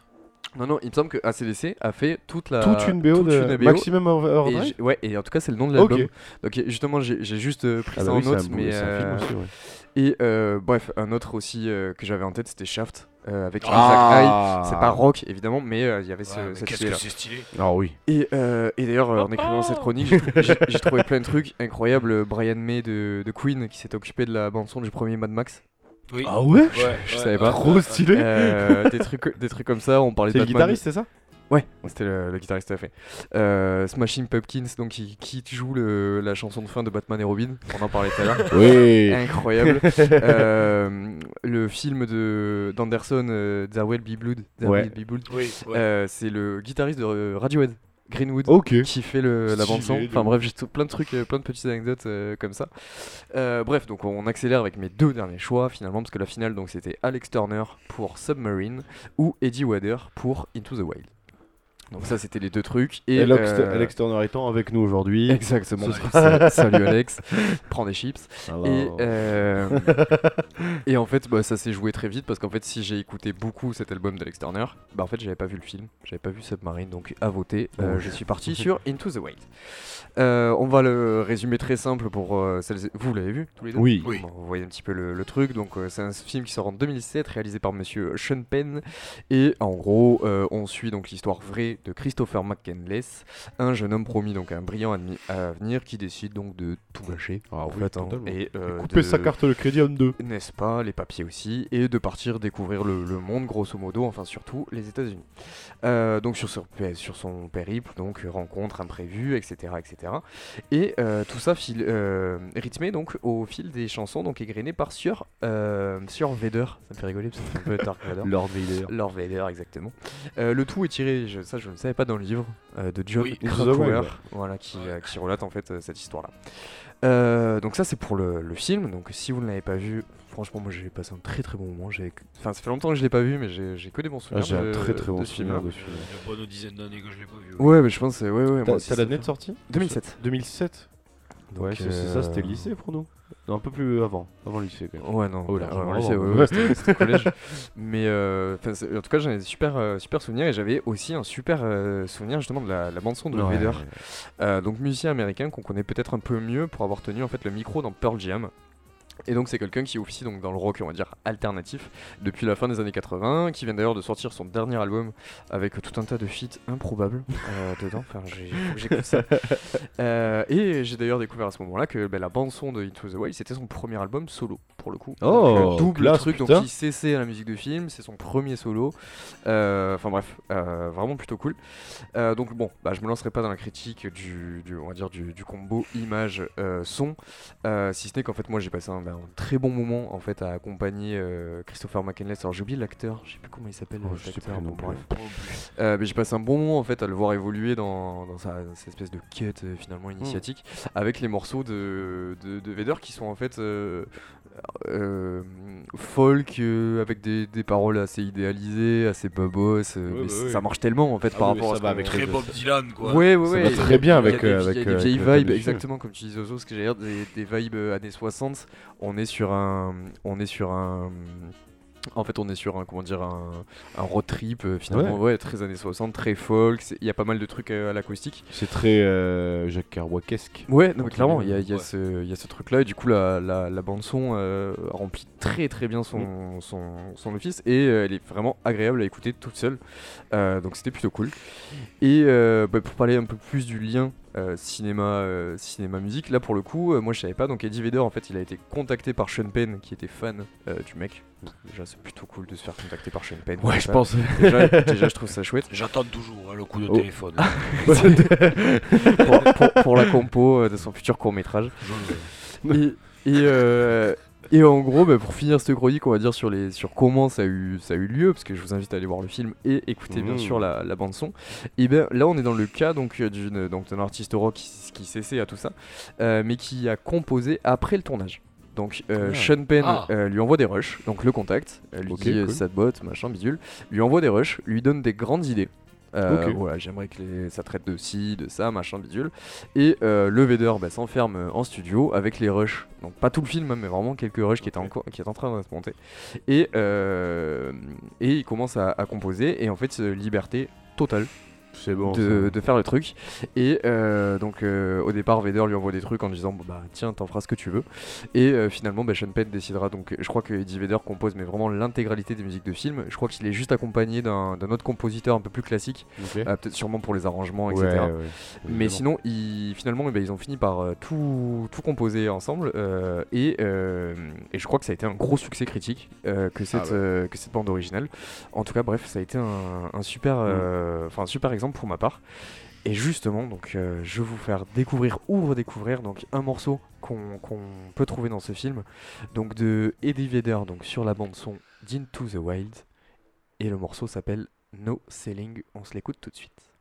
Non, non, il me semble que ACDC a fait toute la. toute une BO toute de une BO. Maximum Overdrive ouais, et en tout cas, c'est le nom de l'album. Donc, justement, j'ai juste euh, pris Ah ça bah en oui, note, mais. c'est un film euh, aussi, ouais. Et euh, bref, un autre aussi euh, que j'avais en tête, c'était Shaft, euh, avec Isaac Ah. C'est pas rock évidemment, mais euh, il y avait ce, Ouais, cette Qu'est-ce que là. c'est stylé Ah oui. Et, euh, et d'ailleurs, en écrivant cette chronique, j'ai trou- j'ai j'ai trouvé plein de trucs incroyables. Brian May de, de Queen qui s'est occupé de la bande-son du premier Mad Max. Oui. Ah ouais? Ouais, je savais ouais, pas. Trop ouais, stylé. Euh, des, trucs, des trucs comme ça, on parlait C'est de le Batman. guitariste, c'est ça? Ouais, c'était le, le guitariste tout à fait. Euh, Smashing Pumpkins, donc qui, qui joue le- la chanson de fin de Batman et Robin, on en parlait tout à l'heure. Oui. Incroyable. Euh, le film de d'Anderson, euh, There Will Be Blood. There Ouais. Will Be Blood. Oui, ouais. Euh, c'est le guitariste de Radiohead, Greenwood. Qui fait le, la bande son. Enfin bref, j'ai tout- plein de trucs, euh, plein de petites anecdotes euh, comme ça. Euh, bref, donc on accélère avec mes deux derniers choix finalement, parce que la finale donc c'était Alex Turner pour Submarine ou Eddie Wedder pour Into the Wild. Donc ça c'était les deux trucs. Et, euh, Alex Turner étant avec nous aujourd'hui. Exactement. Ce Sa- Salut Alex. Prends des chips. Alors, Et, euh, et en fait, bah, ça s'est joué très vite parce qu'en fait, si j'ai écouté beaucoup cet album d'Alex Turner, bah en fait, j'avais pas vu le film, j'avais pas vu Submarine, donc à voter, euh, je suis parti sur Into the Wild. Euh, on va le résumer très simple pour euh, celles vous l'avez vu tous les deux? Oui. Oui. Bon, vous voyez un petit peu le, le truc. Donc, euh, c'est un film qui sort en 2007, réalisé par Monsieur Sean Penn. Et en gros, euh, on suit donc l'histoire vraie de Christopher McCandless, un jeune homme promis donc à un brillant admi- avenir qui décide donc de tout lâcher. Ah en oui, fait, hein, et euh, Couper de- sa carte de crédit en deux. n'est-ce pas, les papiers aussi, et de partir découvrir le, le monde, grosso modo, enfin surtout les États-Unis. Euh, donc sur, son pé- sur son périple, donc rencontres imprévues, etc., etc. Et euh, tout ça fil- rythmé donc au fil des chansons, donc égrenées par Sur, Sur Vader. Ça me fait rigoler parce que c'est un peu Dark Vader. Lord Vader. Lord Vader, exactement. Le tout est tiré, je- ça je je ne savais pas dans le livre euh, de John Oui. Voilà, qui, Ouais. euh, qui relate en fait euh, cette histoire-là. Euh, donc ça c'est pour le, le film. Donc si vous ne l'avez pas vu, franchement moi j'ai passé un très très bon moment. J'ai, enfin ça fait longtemps que je l'ai pas vu, mais j'ai, que des bons Ah, souvenirs. j'ai un très très bon ce souvenir film-là. de ce film. Il y a une bonne dizaine d'années que je l'ai pas vu. Ouais, mais je pense, ouais, ouais. T'as l'année de sortie? 2007. 2007 Ouais, Donc, c'est c'est ça, c'était lycée pour nous. Non, un peu plus avant, avant le lycée quand même. Ouais, non, Oh, largement ouais, lycée, avant, ouais, ouais. c'était collège. Mais euh, en tout cas, j'en ai des super, euh, super souvenirs et j'avais aussi un super euh, souvenir justement de la, la bande-son de Ouais. Vader. Donc, musicien américain qu'on connaît peut-être un peu mieux pour avoir tenu en fait le micro dans Pearl Jam. Et donc c'est quelqu'un qui officie donc dans le rock on va dire alternatif depuis la fin des années 80, qui vient d'ailleurs de sortir son dernier album avec tout un tas de feats improbables euh, dedans. Enfin j'écoute ça. Euh, et j'ai d'ailleurs découvert à ce moment-là que ben, la bande son de Into the Wild c'était son premier album solo pour le coup. Oh, Donc, double classe, truc donc putain. il cessait à la musique de film, c'est son premier solo. Euh, Enfin bref, vraiment plutôt cool. Donc bon, bah, je me lancerai pas dans la critique du, du- on va dire du, du combo image son, si ce n'est qu'en fait moi j'ai passé un, un très bon moment en fait à accompagner euh, Christopher McKinley. Alors j'ai oublié l'acteur, je sais plus comment il s'appelle Oh, euh, je sais l'acteur, plus non bon, plus. bref. Euh, mais j'ai passé un bon moment en fait à le voir évoluer dans, dans sa, cette espèce de quête finalement initiatique avec les morceaux de, de, de Vader qui sont en fait euh, folk euh, avec des, des paroles assez idéalisées, assez babos. euh, Ouais, mais bah ça marche tellement en fait Ah par oui, rapport ça à ce va avec Très Bob Dylan, quoi. Ouais, ouais, Ça va très bien il y a avec, des- il y a avec, des vieilles vibes, exactement comme tu disais Ozo, ce que j'allais dire, des, des vibes euh, années 60. On est sur un, on est sur un, en fait, on est sur un, comment dire, un, un road trip euh, finalement, ouais. très années 60, très folk. Il y a pas mal de trucs euh, à l'acoustique. C'est très euh, Jacques Kerouacesque. Ouais, non, clairement, il y a, guillemets. il y a Ouais. ce, il y a ce truc-là, et du coup, la, la, la bande-son euh, remplit très très bien son, son, son office, et euh, elle est vraiment agréable à écouter toute seule. Euh, donc c'était plutôt cool. Et euh, bah, pour parler un peu plus du lien cinéma, euh, cinéma musique, là pour le coup, euh, moi je savais pas, donc Eddie Vedder en fait il a été contacté par Sean Penn qui était fan euh, du mec. Déjà c'est plutôt cool de se faire contacter par Sean Penn. Ouais, je ça. pense. Déjà, déjà, je trouve ça chouette. J'attends toujours hein, le coup de Oh. téléphone. pour, pour- pour la compo euh, de son futur court métrage. Et, et, euh, et en gros, bah, pour finir cette chronique, on va dire sur, les, sur comment ça a, eu, ça a eu lieu, parce que je vous invite à aller voir le film et écouter bien Mmh. sûr la, la bande son. Et ben là, on est dans le cas donc euh, d'une donc d'un artiste rock qui, qui s'essaie à tout ça, euh, mais qui a composé après le tournage. Donc euh, Ah. Sean Penn Ah. euh, lui envoie des rushs, donc le contact, lui dit cool. ça te botte, machin, bidule, lui envoie des rushs, lui donne des grandes idées. Euh. Voilà, j'aimerais que les- ça traite de ci, de ça, machin, bidule. Et euh, le Vader bah, s'enferme en studio avec les rushs. Donc pas tout le film, hein, mais vraiment quelques rushs qui, étaient encore, qui est en train de se monter. Et, euh, et il commence à, à composer. Et en fait, liberté totale bon. de, faire le truc. Et euh, donc euh, au départ, Vader lui envoie des trucs en disant bah tiens, t'en feras ce que tu veux. Et euh, finalement, bah, Sean Penn décidera. Donc je crois que Eddie Vader compose mais vraiment l'intégralité des musiques de film. Je crois qu'il est juste accompagné d'un autre compositeur un peu plus classique, peut-être sûrement pour les arrangements, etc. ouais, Mais sinon, ils, finalement, eh ben, ils ont fini par tout, tout composer ensemble. et, et je crois que ça a été un gros succès critique que, cette, ouais. euh, que cette bande originale. En tout cas, bref, ça a été un, un super, euh, enfin, un super exemple pour ma part. Et justement, donc, euh, je vais vous faire découvrir ou redécouvrir donc, un morceau qu'on peut trouver dans ce film. Donc de Eddie Vedder donc, sur la bande son d'Into the Wild. Et le morceau s'appelle No Selling. On se l'écoute tout de suite.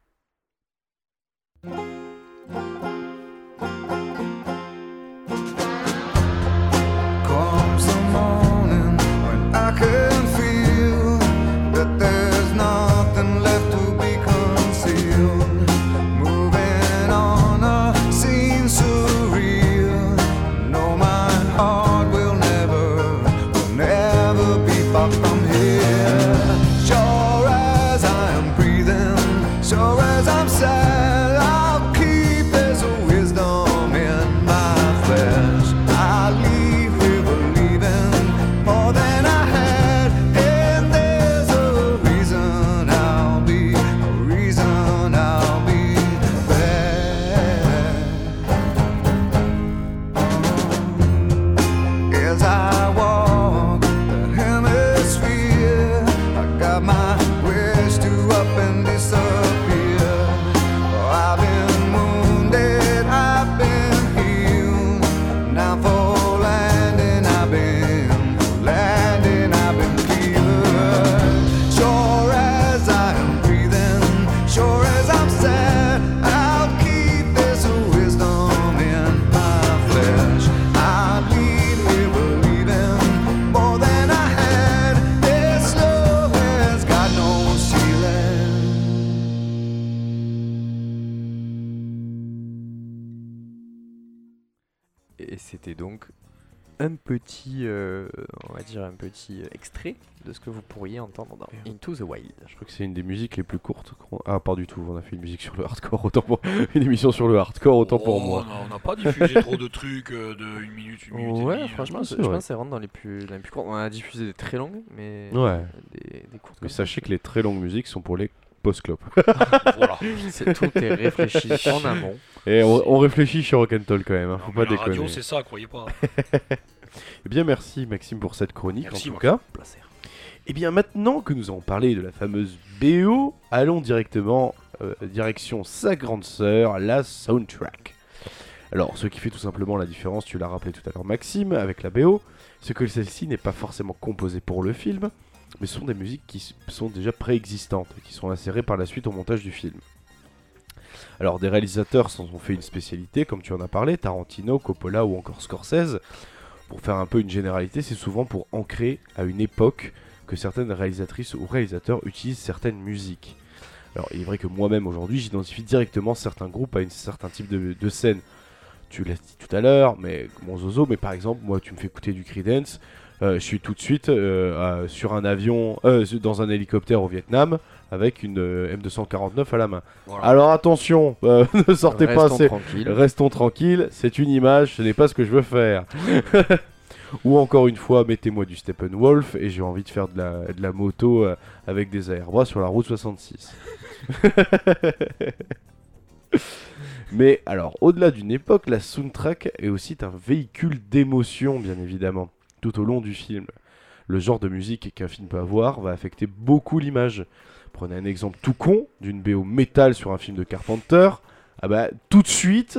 Et c'était donc un petit, euh, on va dire un petit extrait de ce que vous pourriez entendre dans Into the Wild. Je crois que c'est une des musiques les plus courtes. qu'on- Ah, pas du tout, on a fait une musique sur le hardcore, autant pour une émission sur le hardcore, autant pour Oh, moi. on n'a pas diffusé trop de trucs euh, de une minute, une minute. et Ouais, demie. franchement, c'est je pense que ça rentre dans les plus, dans les plus courtes. On a diffusé des très longues, mais Ouais. des, des courtes. Mais sachez que les très longues musiques sont pour les post-clopes. Voilà. C'est- tout est réfléchi en amont. Et on, on réfléchit chez Rock'n'Talk quand même, hein, faut Non, pas la déconner. radio, c'est ça, croyez pas. Eh bien, merci Maxime pour cette chronique Merci, en tout Maxime. cas. Placer. Et bien maintenant que nous avons parlé de la fameuse BO, allons directement euh, direction sa grande sœur, la soundtrack. Alors, ce qui fait tout simplement la différence, tu l'as rappelé tout à l'heure Maxime, avec la BO, c'est que celle-ci n'est pas forcément composée pour le film, mais ce sont des musiques qui sont déjà préexistantes et qui sont insérées par la suite au montage du film. Alors, des réalisateurs s'en ont fait une spécialité, comme tu en as parlé, Tarantino, Coppola ou encore Scorsese. Pour faire un peu une généralité, c'est souvent pour ancrer à une époque que certaines réalisatrices ou réalisateurs utilisent certaines musiques. Alors, il est vrai que moi-même aujourd'hui, j'identifie directement certains groupes à un certain type de, scène. Tu l'as dit tout à l'heure, mais mon zozo, mais par exemple, moi, tu me fais écouter du Creedence, euh, je suis tout de suite euh, sur un avion, euh, dans un hélicoptère au Vietnam, avec une euh, M249 à la main. Voilà. Alors attention, euh, ne sortez pas Restons ces, tranquilles. Restons tranquilles, c'est une image, ce n'est pas ce que je veux faire. Ou encore une fois, mettez-moi du Steppenwolf et j'ai envie de faire de la, de la moto euh, avec des aérbras sur la route 66. Mais alors, au-delà d'une époque, la soundtrack est aussi un véhicule d'émotion, bien évidemment, tout au long du film. Le genre de musique qu'un film peut avoir va affecter beaucoup l'image. Prenez un exemple tout con d'une BO métal sur un film de Carpenter. Ah bah, tout de suite,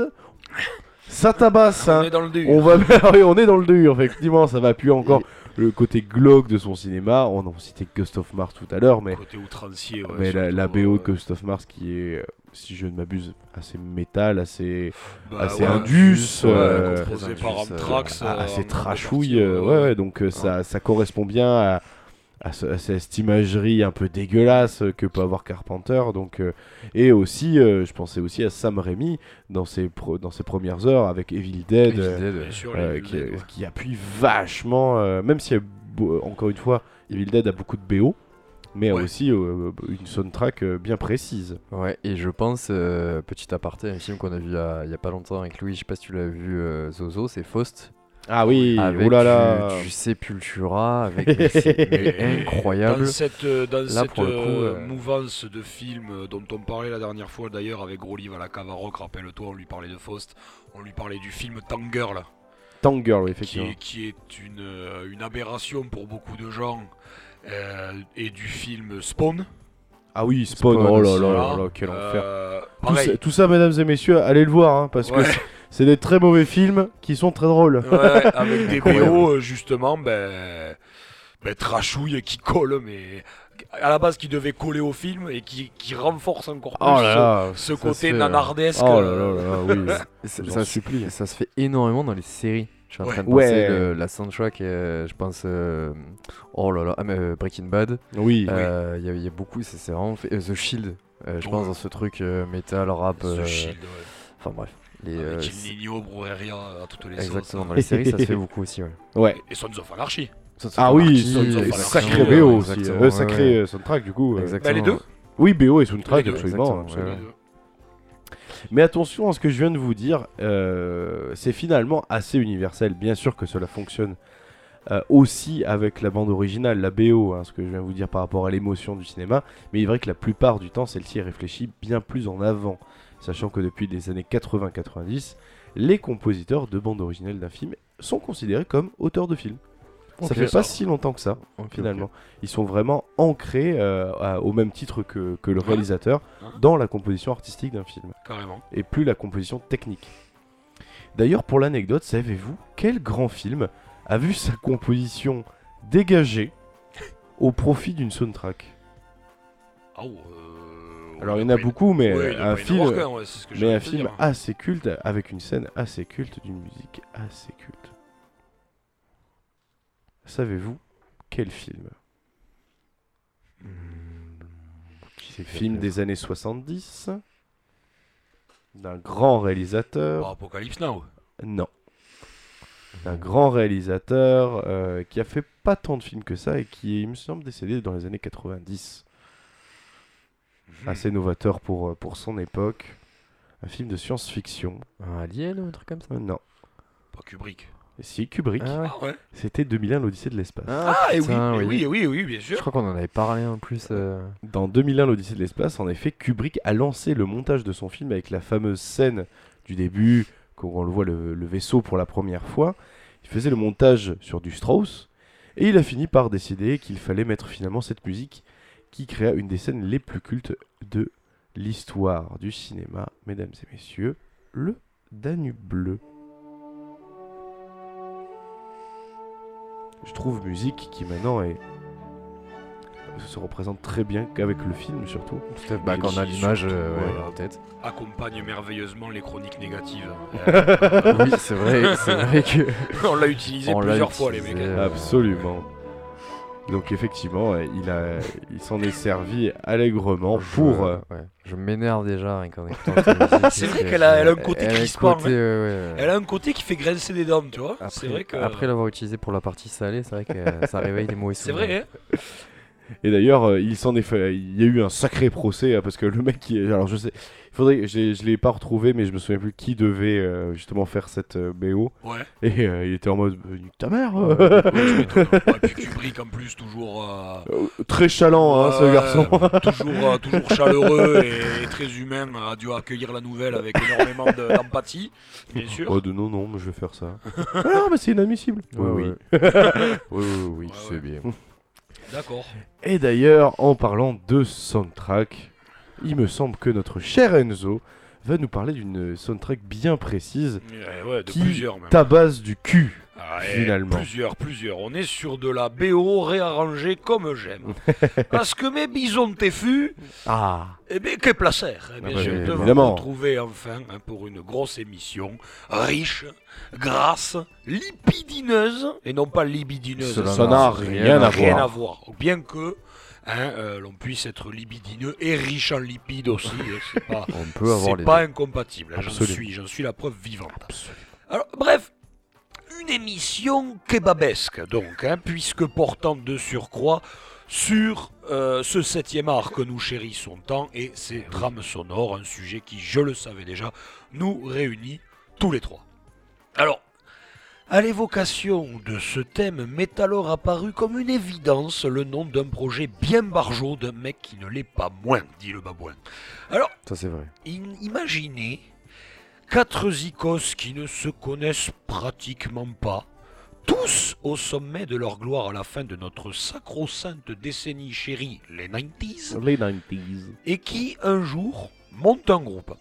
ça tabasse. On hein. est dans le début. On va, Ah oui, on est dans le dur, effectivement, ça va appuyer encore le côté glauque de son cinéma. On a cité Ghost of Mars tout à l'heure, mais, Côté outrancier, ouais, mais la, BO de euh, Ghost of Mars qui est, euh, si je ne m'abuse, assez métal, assez, bah, assez ouais, indus, euh, par euh, ah, euh, assez en grande trashouille. euh, ouais, ouais, donc euh, ça, ça correspond bien à, à, ce- à cette imagerie un peu dégueulasse que peut avoir Carpenter. Donc, euh, et aussi, euh, je pensais aussi à Sam Raimi dans ses, pro- dans ses premières heures avec Evil Dead. Evil euh, Dead, Bien sûr, euh, les qui, Evil Dead, ouais. qui appuie vachement, euh, même si encore une fois, Evil Dead a beaucoup de BO, mais a Ouais. aussi euh, une soundtrack euh, bien précise. Ouais, et je pense, euh, petit aparté, un film qu'on a vu il y a, il y a pas longtemps avec Louis, je sais pas si tu l'as vu, euh, Zozo, c'est Faust. Ah oui, avec oh là là. Du, du Sepultura, avec incroyable. Dans cette, euh, dans Là, cette pour le coup, euh, euh, mouvance de films euh, dont on parlait la dernière fois d'ailleurs avec Groliv à la cave à rock, rappelle-toi, on lui parlait de Faust, on lui parlait du film Tangirl, Tank Girl, oui, qui effectivement. est, qui est une, une aberration pour beaucoup de gens, euh, et du film Spawn. Ah oui, Spawn, Spawn oh là là là là, quel enfer. Tout ça, tout ça, mesdames et messieurs, allez le voir, hein, parce que Ouais. C'est des très mauvais films qui sont très drôles. Ouais, avec des. BO euh, justement, ben, ben trashouille qui collent, mais à la base qui devait coller au film et qui, qui renforce encore plus Oh là là, ce, ce côté fait, euh, nanardesque. oh là euh, là là, oui. Ça, ça se- supplie. ça se fait énormément dans les séries. Je suis en Ouais. train de Ouais. penser le- la soundtrack, euh, je pense, euh, oh là là, ah, mais, euh, Breaking Bad. Oui. Euh, Il y, a- il y a beaucoup, c'est c'est vraiment fait. euh, The Shield, euh, je pense Ouais. dans ce truc euh, metal, rap. The euh, Shield, ouais. Enfin bref. Les, euh, c'est- Il Nino, Brueria, à toutes les exactement, sauces. dans les séries, ça se fait beaucoup aussi. Ouais. Ouais. Et Sons of Anarchy. Ça, ça Ah oui, Sons of exactement, sacré BO aussi. euh, sacré euh, soundtrack du coup. euh. Exactement. Bah, les deux Oui, BO et soundtrack, Les deux, absolument. exactement, absolument. ouais. Mais attention à ce que je viens de vous dire, euh, c'est finalement assez universel. Bien sûr que cela fonctionne euh, aussi avec la bande originale, la BO, hein, ce que je viens de vous dire par rapport à l'émotion du cinéma. Mais il est vrai que la plupart du temps, celle-ci est réfléchie bien plus en avant. Sachant que depuis les années 80-90, les compositeurs de bande originale d'un film sont considérés comme auteurs de film. Ok. ça fait pas si longtemps que ça finalement. Ils sont vraiment ancrés euh, à- au même titre que, que le réalisateur Ouais. dans la composition artistique d'un film Carrément. et plus la composition technique. D'ailleurs, pour l'anecdote, savez-vous quel grand film a vu sa composition dégagée au profit d'une soundtrack? Oh, euh, Alors, il y en a beaucoup, mais un film, ouais, mais un dire. assez culte avec une scène assez culte d'une musique assez culte. Savez-vous quel film? C'est film des années 70 d'un grand réalisateur. Apocalypse Now. Non. un grand réalisateur euh, qui a fait pas tant de films que ça et qui, il me semble, décédé dans les années 90. Mhm. Assez novateur pour, euh, pour son époque. Un film de science-fiction. Un Alien ou un truc comme ça Euh, non. Pas Kubrick. Et si, Kubrick. Ah ouais. Ah. C'était 2001, l'Odyssée de l'espace. Ah, et oui, putain, et oui, oui, et oui, bien Je sûr. crois qu'on en avait parlé en plus. euh, Dans 2001, l'Odyssée de l'espace, en effet, Kubrick a lancé le montage de son film avec la fameuse scène du début, quand on le voit le, le vaisseau pour la première fois. Il faisait le montage sur du Strauss, et il a fini par décider qu'il fallait mettre finalement cette musique qui créa une des scènes les plus cultes de l'histoire du cinéma, mesdames et messieurs, le Danube bleu. Je trouve musique qui maintenant est se représente très bien qu'avec le film surtout. Tout à fait. Bah, quand on a l'image euh, ouais, en tête. Accompagne merveilleusement les chroniques négatives. oui, c'est vrai, c'est vrai que. On l'a utilisé on plusieurs fois, les mecs. euh, Absolument. Donc effectivement, il a, il s'en est servi allègrement je- pour. euh, ouais. Je m'énerve déjà rien qu'en écoutant cette musique. C'est vrai que qu'elle a- elle a un côté elle a un crispant, côté, hein. ouais, ouais, ouais. Elle a un côté qui fait grincer des dents, tu vois. Après, C'est vrai que. après l'avoir utilisé pour la partie salée, c'est vrai que ça réveille des mauvais C'est souvenirs. vrai, hein Et d'ailleurs, euh, il s'en est fait. Il y a eu un sacré procès hein, parce que le mec, qui, alors je sais, il faudrait, je, je l'ai pas retrouvé, mais je me souviens plus qui devait euh, justement faire cette euh, BO. Ouais. Et euh, il était en mode, nique ta mère. Ouais, puis Kubrick en plus, toujours. Très chalant, hein, ce garçon. toujours, euh, toujours chaleureux et, et très humain, a dû accueillir la nouvelle avec énormément de- d'empathie, bien sûr. Oh, de non, non, mais je vais faire ça. ah, non, mais c'est inadmissible. Ouais, oui, ouais. oui. Oui, oui, oui, Ouais, c'est ouais. bien. D'accord. Et d'ailleurs, en parlant de soundtrack, il me semble que notre cher Enzo va nous parler d'une soundtrack bien précise, Ouais, ouais, de Qui plusieurs même. ta base du cul. Ah, finalement. Plusieurs, plusieurs. On est sur de la BO réarrangée comme j'aime. Parce que mes bisons téfus, Ah eh bien, que placer, eh bien Ah de vous évidemment. retrouver enfin hein, pour une grosse émission riche, grasse, lipidineuse, et non pas libidineuse. Ça n'a rien à rien voir. à voir. Bien que hein, euh, l'on puisse être libidineux et riche en lipides aussi, hein, c'est pas, On peut avoir c'est les pas incompatible. hein, J'en Absolument. suis, j'en suis la preuve vivante. Alors, bref, une émission kebabesque, donc, hein, puisque portant de surcroît sur euh, ce septième art que nous chérissons tant et ces drames sonores, un sujet qui, je le savais déjà, nous réunit tous les trois. Alors, à l'évocation de ce thème m'est alors apparu comme une évidence le nom d'un projet bien barjot d'un mec qui ne l'est pas moins, dit le babouin. Alors, Ça, c'est vrai. In- Imaginez quatre zikos qui ne se connaissent pratiquement pas, tous au sommet de leur gloire à la fin de notre sacro-sainte décennie chérie, les 90s, Les 90s. et qui un jour montent un groupe.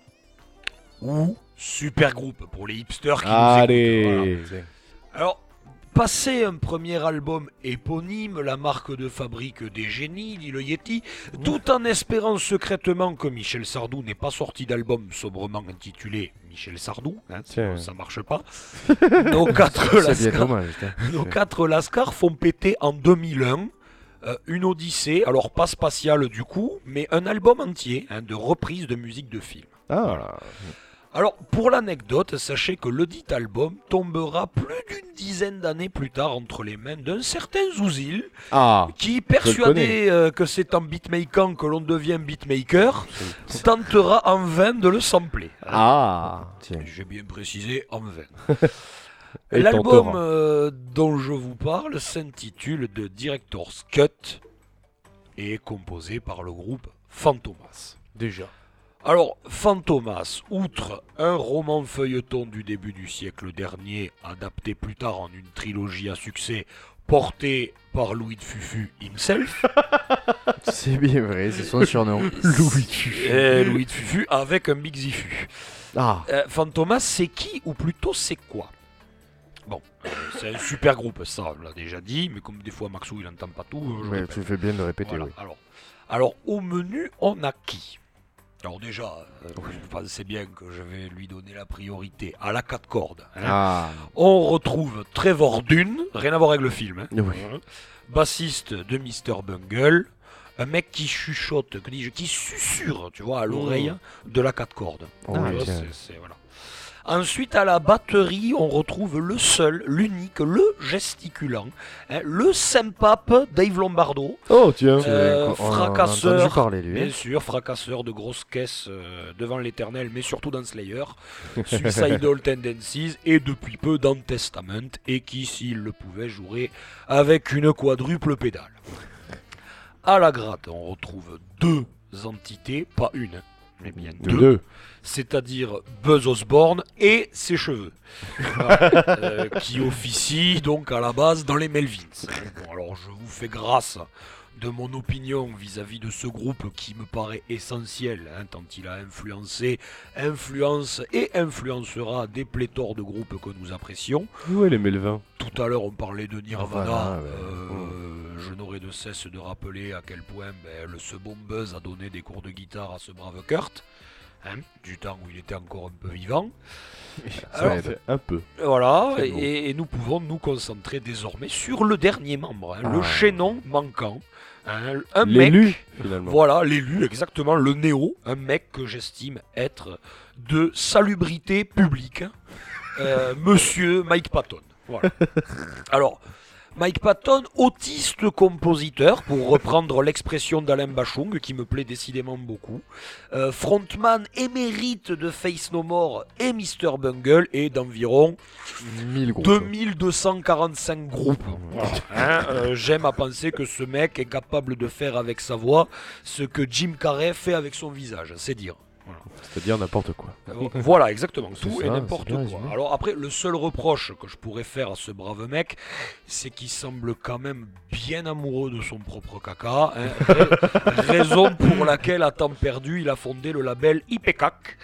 Ou super groupe pour les hipsters qui nous écoutent. Voilà. Allez Alors, passé un premier album éponyme, la marque de fabrique des génies, dit le Yeti, tout en espérant secrètement que Michel Sardou n'ait pas sorti d'album sobrement intitulé Michel Sardou, hein, ça marche pas. Nos quatre, dommage. nos lascars font péter en 2001 euh, une odyssée, alors pas spatiale du coup, mais un album entier hein, de reprises de musique de film. Ah Alors, pour l'anecdote, sachez que le dit album tombera plus d'une dizaine d'années plus tard entre les mains d'un certain Zouzil, Ah qui, persuadé euh, que c'est en beatmaking que l'on devient beatmaker, tentera en vain de le sampler. Ah Tiens. J'ai bien précisé en vain. L'album euh, dont je vous parle s'intitule The Director's Cut et est composé par le groupe Fantomas. Déjà. Alors, Fantomas, outre un roman feuilleton du début du siècle dernier, adapté plus tard en une trilogie à succès, porté par Louis de Fufu himself, C'est bien vrai, c'est son surnom. Louis et Louis de Fufu avec un Big Zifu. Ah. Euh, Fantomas, c'est qui ou plutôt c'est quoi? Bon, euh, c'est un super groupe, ça, on l'a déjà dit, mais comme des fois Maxou il n'entend pas tout, euh, je tu fais bien de répéter, Voilà, oui. alors, alors, au menu, on a qui? Alors déjà, euh, je pensais bien que je vais lui donner la priorité à la quatre cordes. hein. Ah, On retrouve Trevor Dune, rien à voir avec le film, hein. Oui. bassiste de Mr. Bungle, un mec qui chuchote, que dis-je, qui susurre, tu vois, à l'oreille de la quatre cordes. oh, Ah, Tu vois, tiens. c'est- c'est- voilà. Ensuite, à la batterie, on retrouve le seul, l'unique, le gesticulant, hein, le sympape Dave Lombardo, Oh, tiens. Euh, On- on a fracasseur, parler, lui. bien sûr, fracasseur de grosses caisses euh, devant l'éternel, mais surtout dans Slayer, Suicidal Tendencies et depuis peu dans Testament, et qui, s'il le pouvait, jouerait avec une quadruple pédale. À la gratte, on retrouve deux entités, pas une, mais bien De deux deux. C'est-à-dire Buzz Osborne et ses cheveux. Euh, qui officient donc à la base dans les Melvins. Bon, alors je vous fais grâce de mon opinion vis-à-vis de ce groupe qui me paraît essentiel, hein, tant il a influencé, influence et influencera des pléthores de groupes que nous apprécions. Où est les Melvins? Tout à l'heure, on parlait de Nirvana. Voilà, ouais. Euh, Je n'aurai de cesse de rappeler à quel point ben, le, ce bon Buzz a donné des cours de guitare à ce brave Kurt, hein, du temps où il était encore un peu vivant. Alors, un peu. Voilà, et, et nous pouvons nous concentrer désormais sur le dernier membre, hein, le Ah. chaînon manquant. hein, un mec, L'élu, finalement. voilà, l'élu, exactement, le néo, un mec que j'estime être de salubrité publique, euh, monsieur Mike Patton. Voilà. Alors, Mike Patton, autiste-compositeur, pour reprendre l'expression d'Alain Bachung, qui me plaît décidément beaucoup, euh, frontman émérite de Face No More et Mr. Bungle, et d'environ 1000 groupes. 2245 groupes. Hein, euh, J'aime à penser que ce mec est capable de faire avec sa voix ce que Jim Carrey fait avec son visage, c'est dire. C'est-à-dire n'importe quoi. Euh, Voilà, exactement, tout ça, et n'importe quoi. résumé. Alors après, le seul reproche que je pourrais faire à ce brave mec, c'est qu'il semble quand même bien amoureux de son propre caca. hein. Ra- raison pour laquelle, à temps perdu, il a fondé le label IPECAC.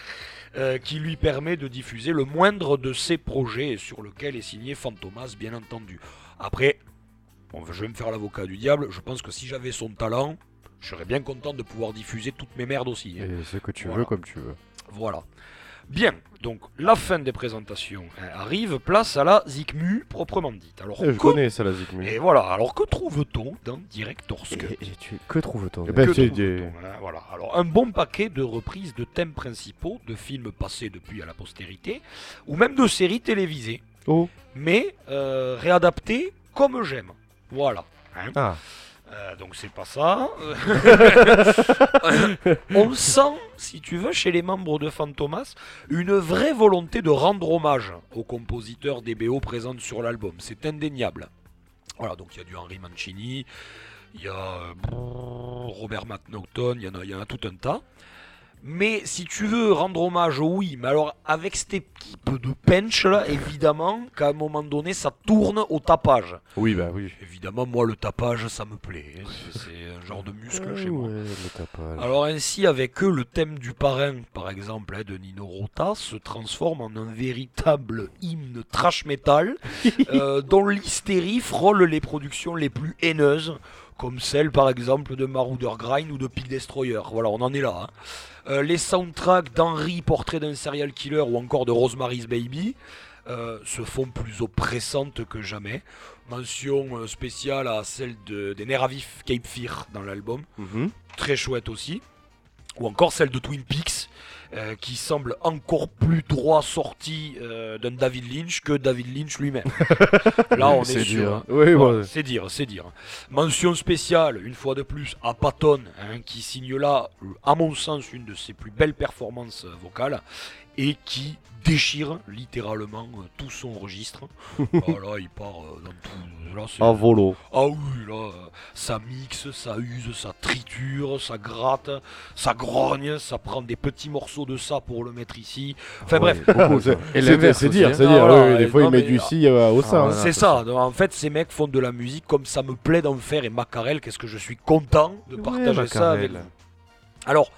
euh, qui lui permet de diffuser le moindre de ses projets et sur lequel est signé Fantomas, bien entendu. Après, bon, je vais me faire l'avocat du diable. Je pense que si j'avais son talent, je serais bien content de pouvoir diffuser toutes mes merdes aussi. hein. Et ce que tu Voilà. veux comme tu veux. Voilà. Bien, donc la fin des présentations hein, arrive, place à la Zikmu proprement dite. Alors, Eh, je que- connais ça, la Zikmu. Et voilà, alors que trouve-t-on dans Director's Cut Et, et tu, que trouve-t-on Eh ben, trouve-t-on, des- hein, voilà. Alors, un bon paquet de reprises de thèmes principaux de films passés depuis à la postérité, ou même de séries télévisées, Oh. mais euh, réadaptées comme j'aime. Voilà. hein. Ah. Euh, donc c'est pas ça. On sent, si tu veux, chez les membres de Fantomas, une vraie volonté de rendre hommage aux compositeurs des BO présentes sur l'album. C'est indéniable. Voilà, donc il y a du Henry Mancini, il y a euh, Robert McNaughton, il y, en a, il y en a tout un tas. Mais si tu veux rendre hommage, oui, mais alors avec cette équipe de pench là, évidemment qu'à un moment donné ça tourne au tapage. Oui, bah oui. Évidemment, moi, le tapage, ça me plaît. hein. C'est- C'est un genre de muscle chez moi. Ouais, le tapage. Alors ainsi, avec eux, le thème du parrain, par exemple, hein, de Nino Rota, se transforme en un véritable hymne trash metal, euh, dont l'hystérie frôle les productions les plus haineuses, comme celle, par exemple, de Marauder Grind ou de Pig Destroyer. Voilà, on en est là. hein. Euh, les soundtracks d'Henry, Portrait d'un serial killer, ou encore de Rosemary's Baby, euh, se font plus oppressantes que jamais. Mention euh, spéciale à celle de, des nerfs à vif Cape Fear dans l'album Mhm. très chouette aussi. Ou encore celle de Twin Peaks, euh, qui semble encore plus droit sorti euh, d'un David Lynch que David Lynch lui-même. Là, on est, C'est sûr. hein. Oui, Voilà, ouais. c'est dire, c'est dire. Mention spéciale, une fois de plus, à Patton, hein, qui signe là, euh, à mon sens, une de ses plus belles performances euh, vocales, et qui déchire littéralement euh, tout son registre. voilà, il part euh, dans tout. Là, c'est- En volo. ah oui, là, euh, ça mixe, ça use, ça triture, ça gratte, ça grogne, ça prend des petits morceaux de ça pour le mettre ici. Enfin bref, Ouais, beaucoup, C'est-. Et dire, hein. c'est Non, dire. oui, des fois, non, il met du si euh, au sein. Ah, hein. c'est ça. Donc, En fait, ces mecs font de la musique comme ça me plaît d'en faire et Macarel, qu'est-ce que je suis content de Ouais, partager ça avec. Alors,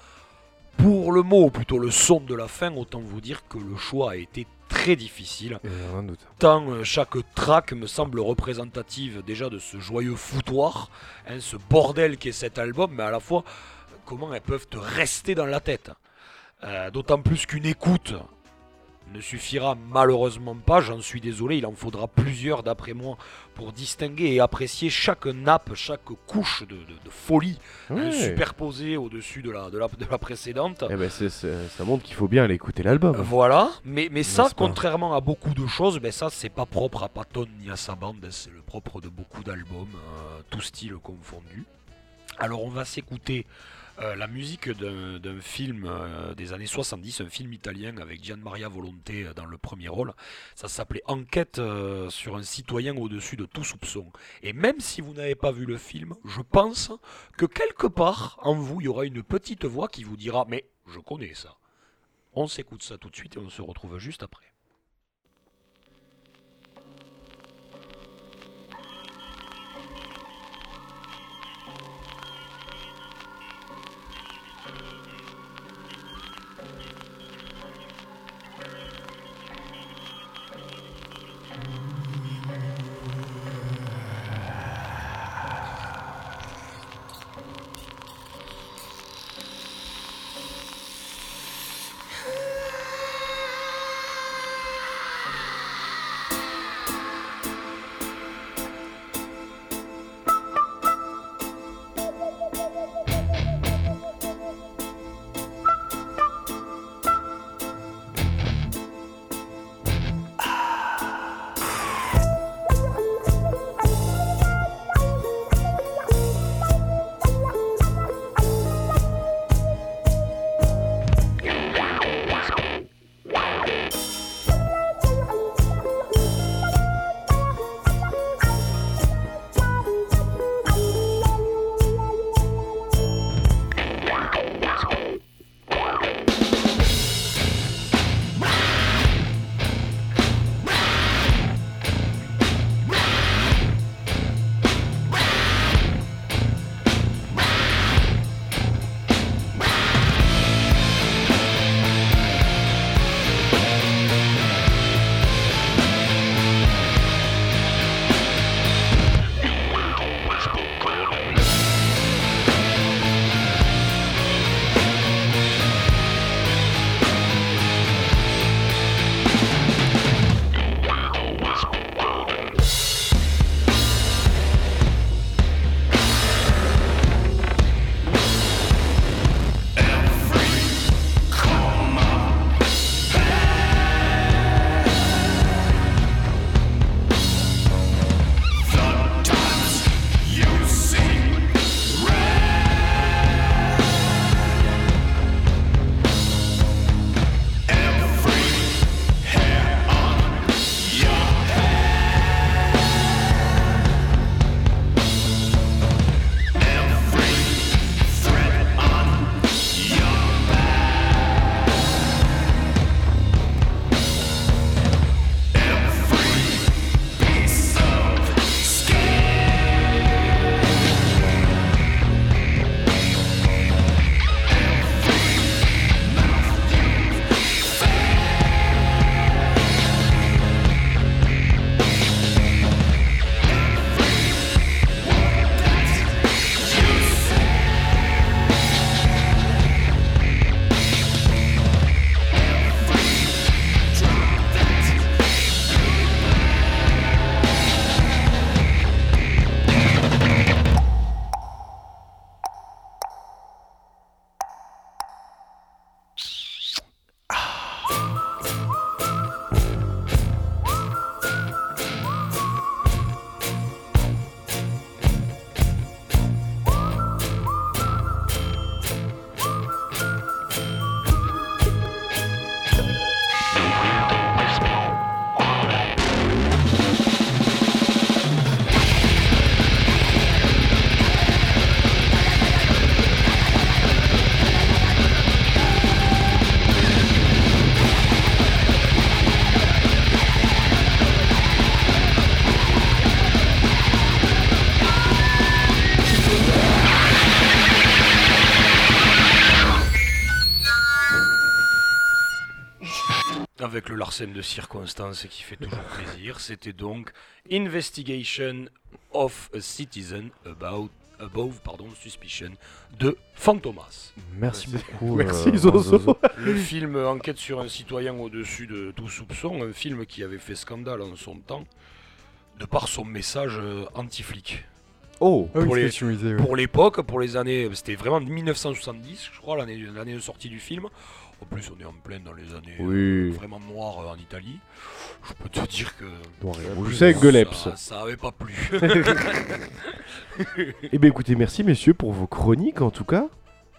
pour le mot, ou plutôt le son de la fin, autant vous dire que le choix a été très difficile. Doute. Tant euh, chaque track me semble représentative déjà de ce joyeux foutoir, hein, ce bordel qui est cet album, mais à la fois comment elles peuvent te rester dans la tête. Euh, D'autant plus qu'une écoute ne suffira malheureusement pas, j'en suis désolé, il en faudra plusieurs d'après moi pour distinguer et apprécier chaque nappe, chaque couche de, de- de folie superposée au-dessus de la, de, la, de la précédente. Eh ben, ça montre qu'il faut bien aller écouter l'album. Voilà, mais, mais ça, contrairement à beaucoup de choses, ben ça c'est pas propre à Patton ni à sa bande, hein, c'est le propre de beaucoup d'albums, euh, tout style confondu. Alors on va s'écouter euh, la musique d'un film euh, des années 70, un film italien avec Gian Maria Volonté euh, dans le premier rôle. Ça s'appelait Enquête sur un citoyen au-dessus de tout soupçon. Et même si vous n'avez pas vu le film, je pense que quelque part en vous, il y aura une petite voix qui vous dira Mais je connais ça. On s'écoute ça tout de suite et on se retrouve juste après. Avec le Larsen de circonstance qui fait toujours plaisir. C'était donc Investigation of a Citizen About Above pardon, Suspicion de Fantomas. Merci beaucoup. Merci, euh, Zozo. Le film Enquête sur un citoyen au-dessus de tout soupçon, un film qui avait fait scandale en son temps, de par son message euh, anti-flic. Oh Ah oui, Pour les- ouais. Pour l'époque, pour les années, c'était vraiment 1970, je crois, l'année l'année de sortie du film. En plus, on est en pleine dans les années euh, Oui. vraiment noires euh, en Italie. Je peux te dire que Vous savez, Goleps. ça, ça avait pas plu. Eh bien écoutez, merci messieurs pour vos chroniques en tout cas.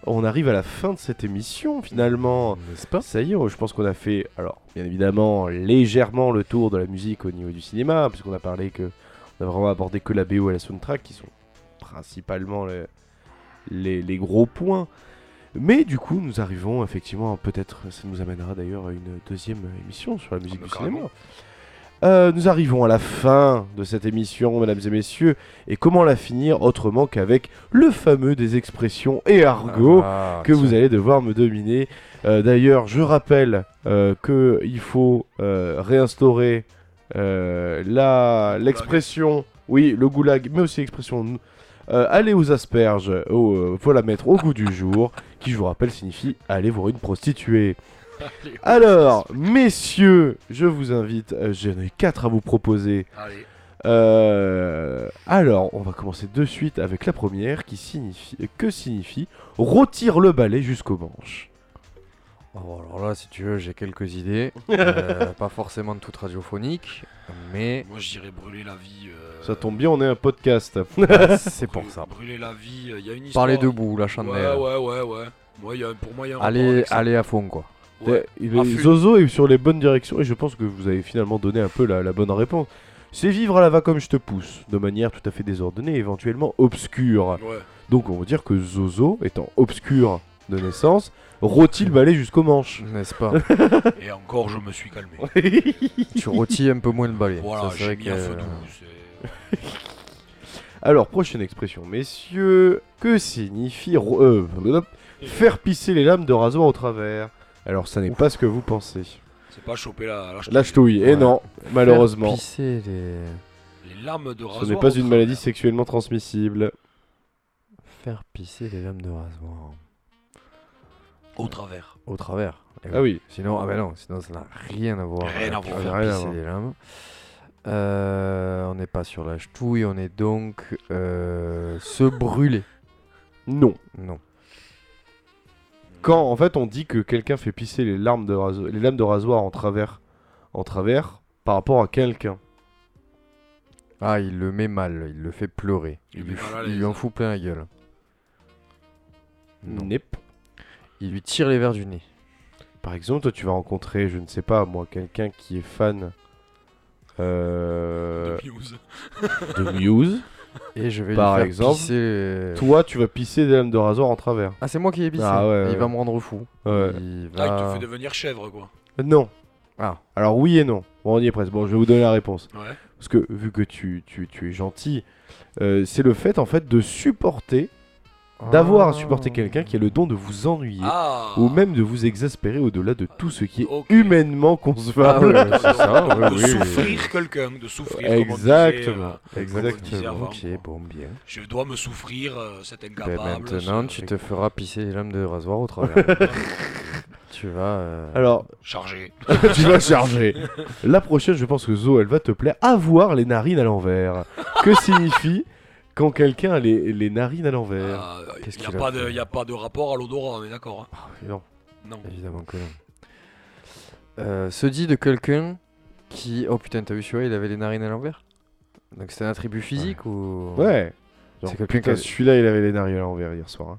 On arrive à la fin de cette émission finalement. N'est-ce pas? Ça y est, je pense qu'on a fait, alors bien évidemment, légèrement le tour de la musique au niveau du cinéma, puisqu'on a parlé que on a vraiment abordé que la BO et la soundtrack qui sont principalement les, les, les gros points. Mais du coup, nous arrivons effectivement, peut-être, ça nous amènera d'ailleurs à une deuxième émission sur la musique Ah, du cinéma. Euh, nous arrivons à la fin de cette émission, mesdames et messieurs, et comment la finir autrement qu'avec le fameux des expressions et argot Ah, que vous allez devoir me dominer. Euh, D'ailleurs, je rappelle euh, que il faut réinstaurer la l'expression, oui, le goulag, mais aussi l'expression euh, aller aux asperges, au, euh, faut la mettre au goût du jour, qui je vous rappelle signifie aller voir une prostituée. Alors, messieurs, je vous invite, euh, j'en ai quatre à vous proposer. Allez. Euh, alors, on va commencer de suite avec la première qui signifie que signifie retire le balai jusqu'au manche. Oh, alors là, si tu veux, j'ai quelques idées. Euh, pas forcément toutes radiophoniques, mais Moi, je dirais brûler la vie. euh, Ça tombe bien, on est un podcast. c'est pour ça. Brûler la vie, il y a une histoire. Parler debout, la chandelle. Ouais, ouais, ouais, ouais. Moi, y a, pour moi, il y a un Allez, allez à fond, quoi. Ouais. Il est- Affût. Zozo est sur les bonnes directions et je pense que vous avez finalement donné un peu la, la bonne réponse. C'est vivre à la va comme je te pousse, de manière tout à fait désordonnée, éventuellement obscure. Ouais. Donc on va dire que Zozo, étant obscur de naissance, rôtit le balai jusqu'au manche. N'est-ce pas Et encore, je me suis calmé. Tu rôtis un peu moins le balai. Voilà, j'ai vrai mis que, un feu euh, doux. Alors, prochaine expression, messieurs. Que signifie euh, faire pisser les lames de rasoir au travers? Alors, ça n'est pas ce que vous pensez. C'est pas choper la, la La ch'touille, et Ouais. non, malheureusement. Faire pisser les... Les lames de rasoir. Ce n'est pas au une travers. maladie sexuellement transmissible. Faire pisser les lames de rasoir. Au travers. Au travers. Eh Ah oui. Sinon, ah ben non, sinon ça n'a rien à voir. Rien à avec voir. faire pisser les lames. Euh, on n'est pas sur la ch'touille, on est donc euh, se brûler. Non. Non. Quand en fait on dit que quelqu'un fait pisser les, larmes de raso- les lames de rasoir en travers, en travers par rapport à quelqu'un. Ah, il le met mal, il le fait pleurer. Il lui, il en fout plein la gueule. Non. Nep. Il lui tire les verres du nez. Par exemple, toi tu vas rencontrer, je ne sais pas moi, quelqu'un qui est fan euh, De Muse. de Muse. Et je vais Par lui faire exemple, pisser Toi tu vas pisser des lames de rasoir en travers. Ah, c'est moi qui ai pissé. Ah ouais, il va me rendre fou. Ouais. Il Ah, il va... te fait devenir chèvre, quoi. Non. Ah, Alors oui et non. Bon, on y est presque. Bon, je vais vous donner la réponse. Ouais. Parce que vu que tu, tu, tu es gentil, euh, c'est le fait en fait de supporter, d'avoir à supporter quelqu'un qui a le don de vous ennuyer. Ah Ou même de vous exaspérer au-delà de tout ce qui est humainement concevable. Ah ouais, c'est ça, de ouais, oui, oui. souffrir quelqu'un, de souffrir. Exactement, disait, euh, exactement. avant, Ok, quoi. bon, bien. Je dois me souffrir, euh, cet Ben, incapable. maintenant, ce- tu te feras pisser les lames de rasoir au travers. tu vas... euh, Alors, Chargé. tu vas charger. La prochaine, je pense que Zo, elle va te plaire. Avoir les narines à l'envers. Que signifie quand quelqu'un a les, les narines à l'envers Ah, Il n'y a, a pas de- y a pas de rapport à l'odorat, on est d'accord. hein Non. Non. Évidemment que non. Euh, se dit de quelqu'un qui... Oh putain, t'as vu celui-là, il avait les narines à l'envers? Donc c'est un attribut physique ou... Ouais. Genre, C'est quelqu'un putain, qui a- celui-là, il avait les narines à l'envers hier soir. hein.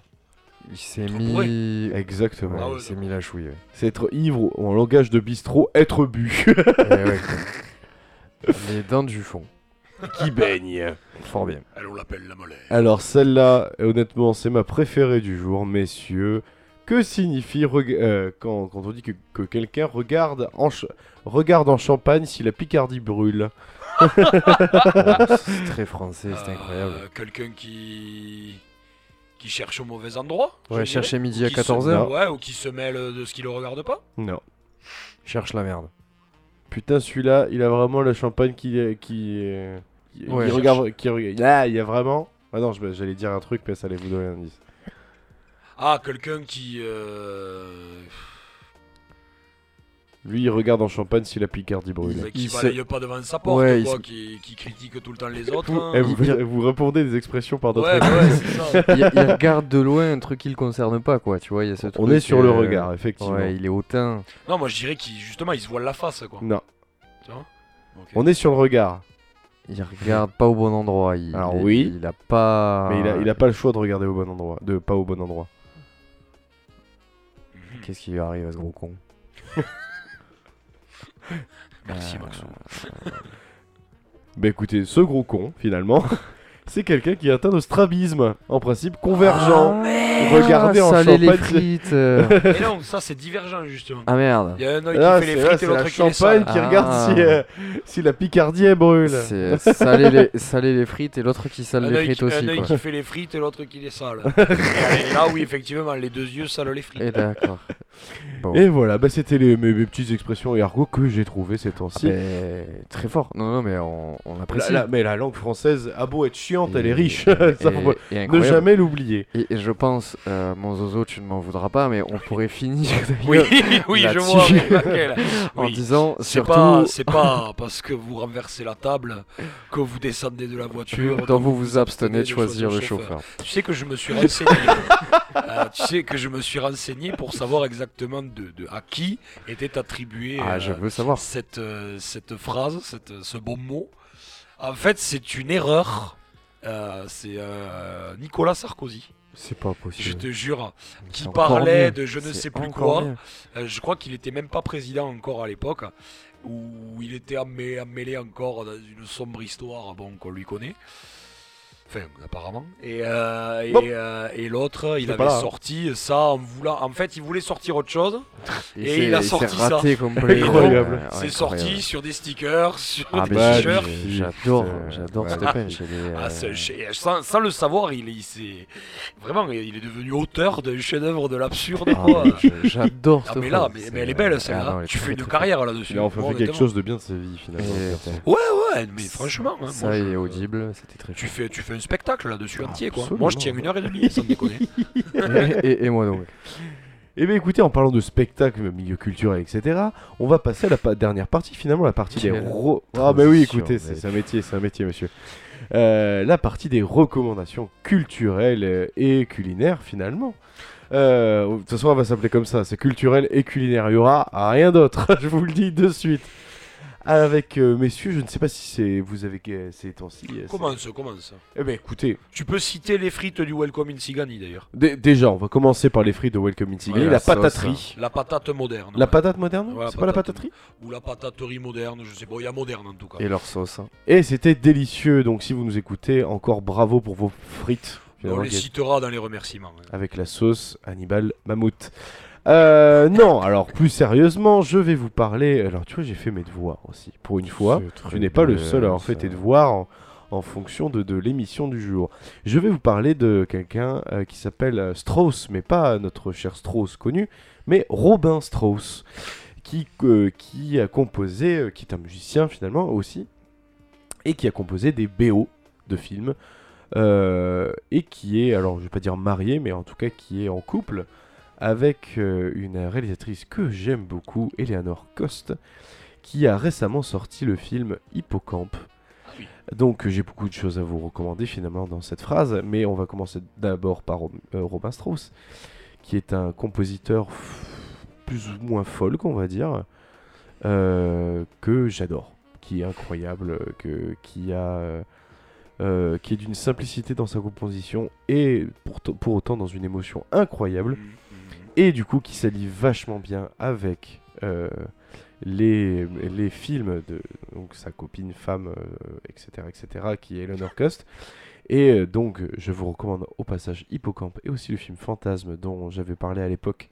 Il s'est Trop mis... Exactement. Ah ouais, il s'est mis la chouille. ouais. C'est être ivre ou en langage de bistrot, être bu. Eh ouais, quoi. Les dents du fond. Qui baigne. Fort bien. Elle, on l'appelle la molaire. Alors celle-là, honnêtement, c'est ma préférée du jour, messieurs. Que signifie euh, quand, quand on dit que, que quelqu'un regarde en, regarde en champagne si la Picardie brûle? Oh, c'est très français, c'est Euh, incroyable. Quelqu'un qui qui cherche au mauvais endroit. Ouais, chercher midi Ou à qui se- 14h, Ouais, ou qui se mêle de ce qui le regarde pas. Non. cherche la merde. Putain, celui-là, il a vraiment la champagne qui... qui, euh, qui, qui Ouais. regarde... Qui, regarde- Là, il y a vraiment... Ah non, j'allais dire un truc, mais ça allait vous donner un indice. Ah, quelqu'un qui. euh, Lui, il regarde en champagne si la Picardie brûle. qui balaye pas devant sa porte, Ouais, il quoi, se- qui, qui critique tout le temps les autres. Vous, hein. eh, vous, Il- vous répondez des expressions par d'autres Ouais, il, il regarde de loin un truc qui le concerne pas, quoi. Tu vois, il y a ce On truc, est sur le euh, regard, effectivement. Ouais, il est hautain. Non, moi je dirais qu'il justement il se voile la face quoi. Non, Tu vois Ok. on est sur le regard. Il regarde pas au bon endroit. Il, Alors il- oui. Il a pas. Mais il a, il a pas le choix de regarder au bon endroit. De pas au bon endroit. Qu'est-ce qui lui arrive à ce gros con? Merci Euh, Maxou. Bah écoutez, ce gros con, finalement, c'est quelqu'un qui est atteint de strabisme. En principe, convergent. Regardez en saler les champagne, frites. euh. Non, ça c'est divergent justement. ah merde. Il y a un œil Ah, qui fait c'est les là, frites et c'est la l'autre qui les champagne sale. qui Ah. regarde si, euh, si la Picardie elle brûle. C'est saler les, saler les frites et l'autre qui sale Un les œil, frites qui, aussi. un œil quoi. qui fait les frites et l'autre qui les sale. et là oui effectivement les deux yeux salent les frites. Et d'accord. Bon. Et voilà, bah c'était les, mes, mes petites expressions et argot que j'ai trouvées ces Ah, temps-ci. ben, très fort. Non, non, mais on, apprécie. la- mais la langue française a beau être chiante, elle est Et- riche. Ça, et ne jamais l'oublier. Et, et je pense, euh, mon zozo, tu ne m'en voudras pas, mais on pourrait finir Oui, oui, je là-dessus. vois laquelle. en Oui. disant C'est surtout pas, c'est pas parce que vous renversez la table que vous descendez de la voiture. dont vous vous abstenez de choisir le chauffeur. chauffeur. Tu sais que je me suis renseigné. Euh, tu sais que je me suis renseigné pour savoir exactement de, de- à qui était attribuée Ah, euh, je veux savoir. cette, euh, cette phrase, cette, ce bon mot. En fait, c'est une erreur. C'est Nicolas Sarkozy, C'est pas je possible. te jure, qui parlait de je ne sais plus quoi. Euh, je crois qu'il était même pas président encore à l'époque, où il était emmê- emmêlé encore dans une sombre histoire bon, qu'on lui connaît. Enfin, apparemment. Et, euh, et, euh, et l'autre, il avait hein. sorti ça en voulant. En fait, il voulait sortir autre chose. Et c'est- il a sorti ça. complet. Incroyable. C'est sorti sur des stickers, sur Ah, des t-shirts. j'adore, j'adore ouais. cette Ah, euh, c'est- sans, sans le savoir, il, il s'est vraiment, il est devenu auteur d'un chef-d'œuvre de l'absurde. ah, J'adore Ah mais là, mais, C'est- mais elle est belle ah, celle-là. est tu fais une carrière là-dessus. Il a enfin Bon, fait quelque chose de bien de sa vie, finalement. Ouais, ouais, mais franchement, hein, Ça est audible, c'était très tu fort. fais, tu fais un spectacle là-dessus Ah, entier quoi. absolument. Moi je tiens une heure et demie, sans déconner. et, et- et moi donc. Eh bien écoutez, en parlant de spectacle, milieu culturel, etc., on va passer à la pa- dernière partie, finalement, la partie des... Ro- Ah bah oui, écoutez, c'est un métier, c'est un métier, monsieur. Euh, la partie des recommandations culturelles et culinaires, finalement. Euh, de toute façon, elle va s'appeler comme ça, c'est culturel et culinaire, il y aura rien d'autre, je vous le dis de suite. Avec euh, messieurs, je ne sais pas si c'est vous avez euh, ces temps-ci. euh, c'est- commence, commence. Eh bien écoutez, Tu peux citer les frites du Welcome in Sigani d'ailleurs. dé- déjà, on va commencer par les frites de Welcome in Tigray, Ouais, la la sauce, pataterie. La patate moderne. La ouais. patate moderne Ouais, la C'est pas la patate. pataterie Ou la pataterie moderne, je sais pas, il y a moderne en tout cas. Et leur sauce. hein. Et c'était délicieux, donc si vous nous écoutez, encore bravo pour vos frites. On finalement, les qui citera dans les remerciements. hein. avec la sauce Hannibal Mammouth. Euh, non, alors plus sérieusement, je vais vous parler. Alors tu vois, j'ai fait mes devoirs aussi. Pour une fois, tu n'es pas le seul à avoir fait tes devoirs en, en fonction de, de l'émission du jour. Je vais vous parler de quelqu'un euh, qui s'appelle euh, Strauss, mais pas notre cher Strauss connu, mais Robin Strauss, qui, euh, qui a composé, euh, qui est un musicien finalement aussi, et qui a composé des BO de films, euh, et qui est, alors je vais pas dire marié, mais en tout cas qui est en couple avec euh, une réalisatrice que j'aime beaucoup, Eleanor Coste, qui a récemment sorti le film Hippocampe. oui. Donc j'ai beaucoup de choses à vous recommander finalement dans cette phrase, mais on va commencer d'abord par euh, Robin Strauss, qui est un compositeur plus ou moins folk, on va dire, euh, que j'adore, qui est incroyable, que, qui a... euh, qui est d'une simplicité dans sa composition et pour, pour autant dans une émotion incroyable mhm. Et du coup qui s'allie vachement bien avec euh, les, les films de donc, sa copine femme euh, etc etc qui est Eleanor Cost et euh, donc je vous recommande au passage Hippocampe et aussi le film Fantasme dont j'avais parlé à l'époque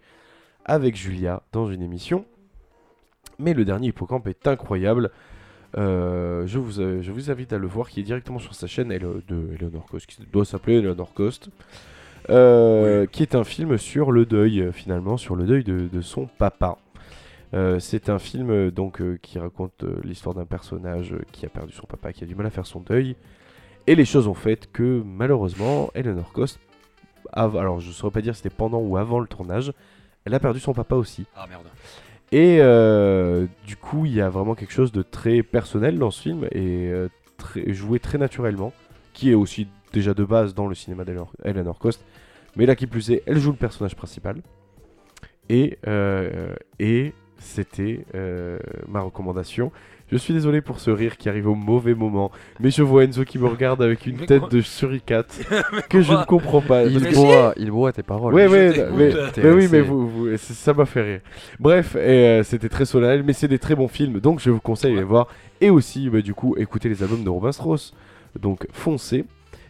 avec Julia dans une émission. Mais le dernier Hippocampe est incroyable. Je, vous, je vous invite à le voir qui est directement sur sa chaîne de Eleanor Cost qui doit s'appeler Eleanor Cost euh, qui est un film sur le deuil, euh, finalement, sur le deuil de, de son papa. Euh, c'est un film donc euh, qui raconte l'histoire d'un personnage qui a perdu son papa, qui a du mal à faire son deuil, Et les choses ont fait que malheureusement, Eleanor Cost, alors je ne saurais pas dire si c'était pendant ou avant le tournage, elle a perdu son papa aussi. Ah merde. Et du coup, il y a vraiment quelque chose de très personnel dans ce film et très- joué très naturellement, qui est aussi déjà de base dans le cinéma d'Eleanor Eleanor Cost. Mais là, qui plus est, elle joue le personnage principal. Et, euh, et c'était euh, ma recommandation. Je suis désolé pour ce rire qui arrive au mauvais moment, mais je vois Enzo qui me regarde avec une Mais tête quoi de suricate que je ne comprends pas. Il boit, il boit tes paroles. Ouais, ouais, mais, oui, mais vous, ça m'a fait rire. Bref, et, euh, c'était très solennel, mais c'est des très bons films, donc je vous conseille de les voir. Et aussi, bah, du coup, écouter les albums de Robin Strauss. Donc, foncez.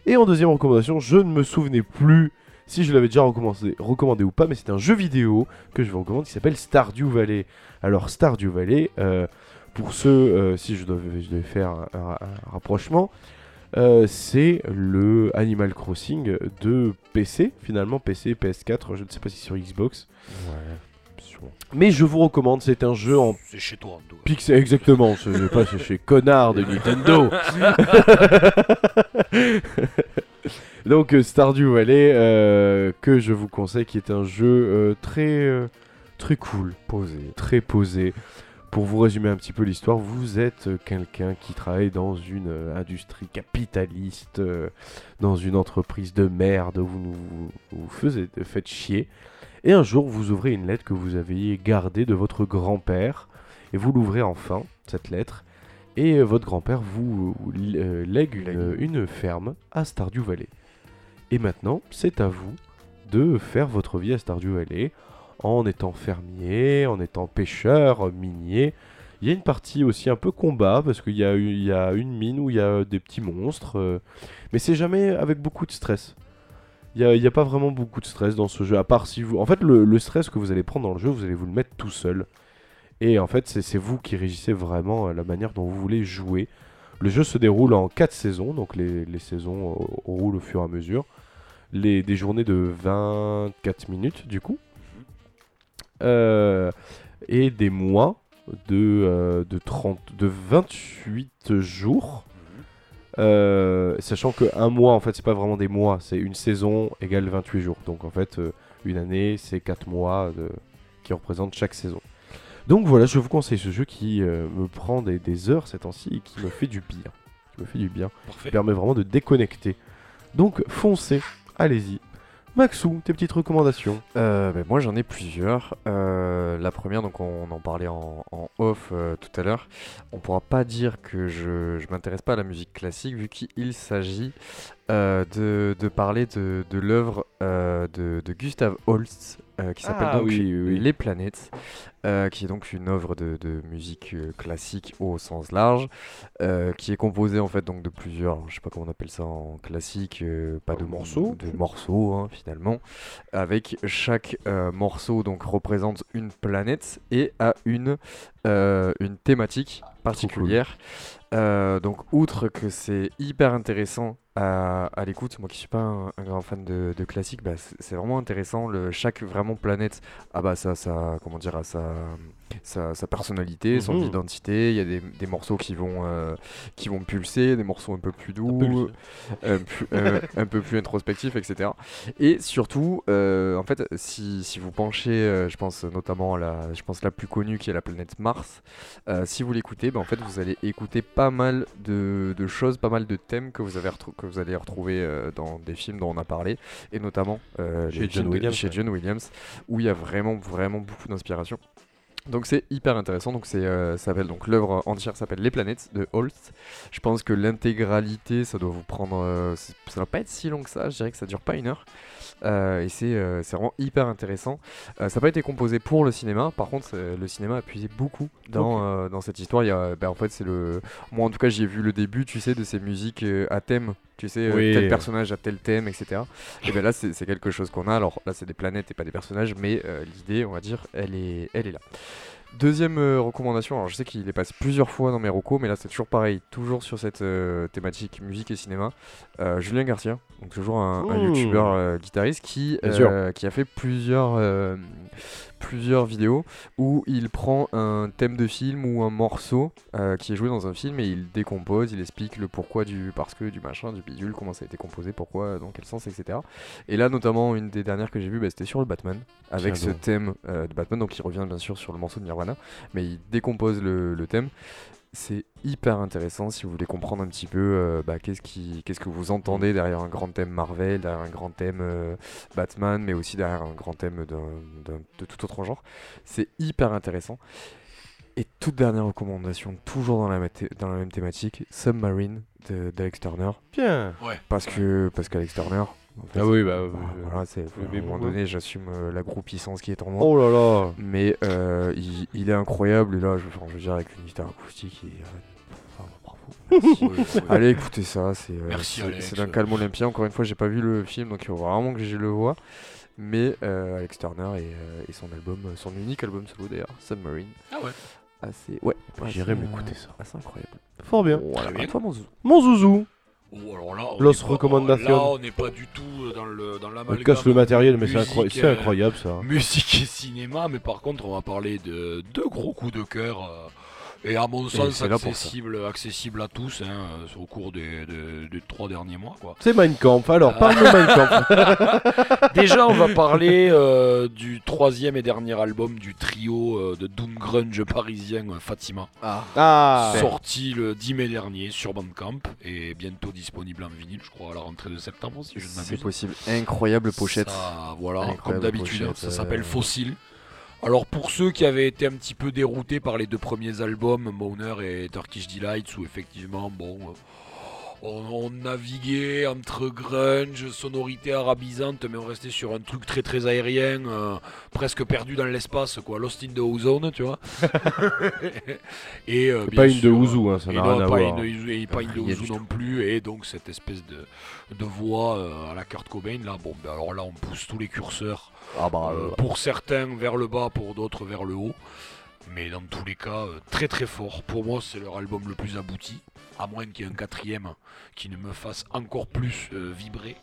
Et en deuxième recommandation, je ne me souvenais plus si je l'avais déjà recommandé, ou pas, mais c'est un jeu vidéo que je vous recommande qui s'appelle Stardew Valley. Alors, Stardew Valley, euh, pour ceux, euh, si je devais, faire un, rapprochement, euh, c'est le Animal Crossing de PC, finalement PC, PS4, je ne sais pas si sur Xbox. Mais je vous recommande, c'est un jeu en C'est chez toi en pixel, exactement, ce pas chez- connard de Nintendo. Donc euh, Stardew Valley, euh, que je vous conseille, qui est un jeu euh, très, euh, très cool, posé, très posé. Pour vous résumer un petit peu l'histoire, vous êtes quelqu'un qui travaille dans une industrie capitaliste, dans une entreprise de merde où vous vous, vous faites chier. Et un jour, vous ouvrez une lettre que vous aviez gardée de votre grand-père, et vous l'ouvrez enfin, cette lettre, et euh, votre grand-père vous, l- euh, lègue une, une ferme à Stardew Valley. Et maintenant, c'est à vous de faire votre vie à Stardew Valley en étant fermier, en étant pêcheur, minier. Il y a une partie aussi un peu combat parce qu'il y, a y une mine où il y a des petits monstres, euh, mais c'est jamais avec beaucoup de stress. Il n'y a, pas vraiment beaucoup de stress dans ce jeu, à part si vous... En fait, le, le stress que vous allez prendre dans le jeu, vous allez vous le mettre tout seul. Et en fait, c'est vous qui régissez vraiment euh, la manière dont vous voulez jouer. Le jeu se déroule en 4 saisons, donc les, les saisons euh, roulent au fur et à mesure. Les, des journées de 24 minutes, du coup. Euh, et des mois de, euh, de, 30, de 28 jours. Euh, sachant que un mois, en fait, c'est pas vraiment des mois, c'est une saison égale 28 jours. Donc en fait, euh, une année, c'est 4 mois de- qui représentent chaque saison. Donc voilà, je vous conseille ce jeu qui euh, me prend des, des heures ces temps-ci et qui me fait du bien. Qui me fait du bien. Parfait. Qui permet vraiment de déconnecter. Donc foncez, allez-y. Maxou, tes petites recommandations. Euh, ben, moi j'en ai plusieurs. Euh, la première, donc on en parlait en, off euh, tout à l'heure. On pourra pas dire que je, m'intéresse pas à la musique classique vu qu'il s'agit de, parler de, l'œuvre de Gustav Holst euh, qui s'appelle Ah donc oui, oui, oui. Les Planètes, euh, qui est donc une œuvre de, de musique euh, classique au sens large, euh, qui est composée en fait donc de plusieurs, je sais pas comment on appelle ça en classique, euh, pas de Morceaux de morceaux hein, finalement, avec chaque euh, morceau donc représente une planète et a une euh, une thématique particulière. Euh, donc outre que c'est hyper intéressant à, l'écoute, moi qui suis pas un, grand fan de, de classique, bah, c'est vraiment intéressant. Le, chaque vraiment planète, ah bah ça, ça comment dire, a sa, personnalité, son Mhm. identité. Il y a des, des morceaux qui vont euh, qui vont pulser, des morceaux un peu plus doux, pu- euh, un peu plus introspectifs, etc. Et surtout, euh, en fait, si, si vous penchez, euh, je pense notamment à la, je pense la plus connue qui est la planète Mars, euh, si vous l'écoutez, ben, en fait, vous allez écouter pas mal de, de choses, pas mal de thèmes que vous, avez que vous allez retrouver euh, dans des films dont on a parlé, et notamment euh, Chez John Williams, chez. John Williams, où il y a vraiment, vraiment beaucoup d'inspiration. Donc c'est hyper intéressant. Donc c'est euh, s'appelle donc l'œuvre entière s'appelle Les planètes de Holst. Je pense que l'intégralité ça doit vous prendre euh, ça doit pas être si long que ça. Je dirais que ça dure pas une heure. Euh, et c'est euh, c'est vraiment hyper intéressant. Ça n'a pas été composé pour le cinéma. Par contre le cinéma a puisé beaucoup dans dans cette histoire. Il y a ben, en fait c'est le moi en tout cas j'y ai vu le début tu sais de ces musiques à thème. Tu sais euh, Oui. tel personnage a tel thème etc. Et ben là c'est quelque chose qu'on a. Alors là c'est des planètes et pas des personnages mais euh, l'idée on va dire elle est elle est là. Deuxième euh, recommandation, alors je sais qu'il est passé plusieurs fois dans mes recos, mais là c'est toujours pareil, toujours sur cette euh, thématique musique et cinéma. Euh, Julien Garcia, donc toujours un, un youtubeur guitariste qui, Bien qui a fait plusieurs, plusieurs vidéos où il prend un thème de film ou un morceau euh, qui est joué dans un film et il décompose, il explique le pourquoi du parce que du machin, du bidule, comment ça a été composé, pourquoi, dans quel sens, etc. Et là notamment une des dernières que j'ai vues, bah, c'était sur le Batman, avec Tiens ce thème euh, de Batman, donc il revient bien sûr sur le morceau de Nirvana, mais il décompose le, le thème. C'est hyper intéressant si vous voulez comprendre un petit peu euh, bah, qu'est-ce qui, qu'est-ce que vous entendez derrière un grand thème Marvel, derrière un grand thème euh, Batman, mais aussi derrière un grand thème d'un- d'un- de tout autre genre. C'est hyper intéressant. Et toute dernière recommandation, toujours dans la, dans la même thématique, Submarine de- d'Alex Turner. Bien. Parce que parce qu'Alex Turner. En fait, Ah oui, bah. bah, euh, voilà, c'est, mais à un moment donné, j'assume euh, la groupissance qui est en moi. Oh là là. Mais euh, il, il est incroyable. Et là, je, enfin, je veux dire, avec une guitare acoustique, il, euh, enfin, bravo. Allez, écoutez ça. C'est, euh, Merci, c'est, Alex. c'est d'un calme olympien. Encore une fois, j'ai pas vu le film, donc il faut vraiment que je le vois. Mais euh, Alex Turner et, euh, et son album, son unique album solo d'ailleurs, Submarine. Ah ouais. Assez, ouais. J'irai m'écouter euh, ça. Assez incroyable. Fort bien. Voilà, Très bien. à toi, mon zou. Mon zouzou. Oh, alors là, on Los recommandations. Là, on n'est pas du tout dans le dans On casse le matériel, mais c'est incroyable, euh, ça. Musique et cinéma, mais par contre, on va parler de deux gros coups de cœur. euh, et à mon sens, c'est accessible, accessible à tous hein, euh, au cours des, des- des trois derniers mois. Quoi. C'est Mein Kampf. Alors, Ah. parle de Mein Kampf. Déjà, on va parler euh, du troisième et dernier album du trio euh, de Doom Grunge parisien Fatima. Ah. Sorti le 10 mai dernier sur Bandcamp et bientôt disponible en vinyle, je crois, à la rentrée de septembre si je ne C'est m'abuse. possible. Incroyable pochette. Ça, voilà, comme d'habitude, pochette, ça euh, s'appelle Fossil. Alors pour ceux qui avaient été un petit peu déroutés par les deux premiers albums, Moner et Turkish Delights, où effectivement, bon, euh, on, on naviguait entre grunge, sonorité arabisante, mais on restait sur un truc très très aérien, euh, presque perdu dans l'espace, quoi, Lost in the Ozone, tu vois. et euh, pas une de Ouzou, hein, ça n'a rien à pas voir. Une, et pas une de Ouzou non plus, et donc cette espèce de, de voix euh, à la Kurt Cobain, là, bon, ben alors là on pousse tous les curseurs, Ah bah, euh, pour certains vers le bas, pour d'autres vers le haut, mais dans tous les cas, très très fort. Pour moi, c'est leur album le plus abouti, à moins qu'il y ait un quatrième qui ne me fasse encore plus euh, vibrer.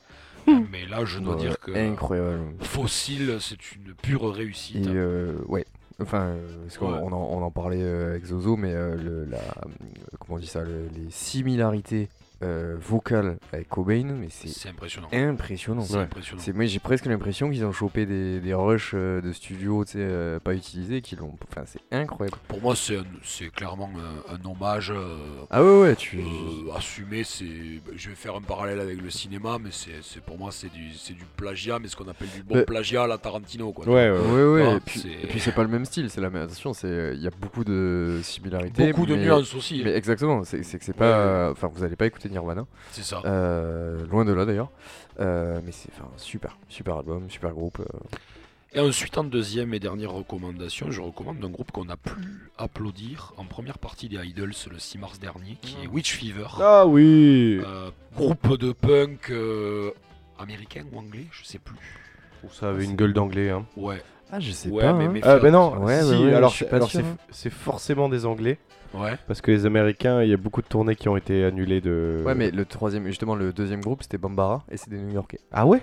mais là, je dois ouais, dire que incroyable. Fossil, c'est une pure réussite. Et euh, ouais, enfin, euh, parce qu'on Ouais. on en, on en parlait avec Zozo, mais euh, le, la, comment on dit ça, le- les similarités euh, vocales avec Cobain, mais c'est impressionnant. impressionnant. C'est impressionnant. C'est moi j'ai presque l'impression qu'ils ont chopé des, des rushs euh, de studio, tu sais, euh, pas utilisés, qu'ils l'ont. Enfin, c'est incroyable. Pour moi, c'est clairement un, un hommage euh, Ah ouais ouais, tu. euh, assumé. C'est, je vais faire un parallèle avec le cinéma, mais c'est, c'est- pour moi c'est du, c'est du plagiat, mais ce qu'on appelle du bon Mais- plagiat à la Tarantino. Quoi, Ouais, ouais. Ouais ouais, et puis, c'est- et puis c'est pas le même style, c'est la même attention, c'est il y a beaucoup de similarités. Beaucoup de nuances aussi. Mais exactement, c'est que c'est Ouais, pas. Enfin, vous allez pas écouter Nirvana, C'est ça. euh, loin de là d'ailleurs. Euh, mais c'est super, super album, super groupe. euh. Et ensuite, en deuxième et dernière recommandation, je recommande un groupe qu'on a pu applaudir en première partie des Idols le 6 mars dernier, qui est Witch Fever. Ah oui. Euh, groupe de punk euh, américain ou anglais, je sais plus. Ça avait une gueule d'anglais. Hein. Ouais, Ah, je sais Ouais, pas. mais hein. Ah ben non, Ouais, si, ouais, ouais, alors hein. c'est forcément des anglais. Ouais. Parce que les américains, il y a beaucoup de tournées qui ont été annulées de. Ouais, mais le troisième, justement, le deuxième groupe, c'était Bambara et c'est des New-Yorkais. Ah ouais?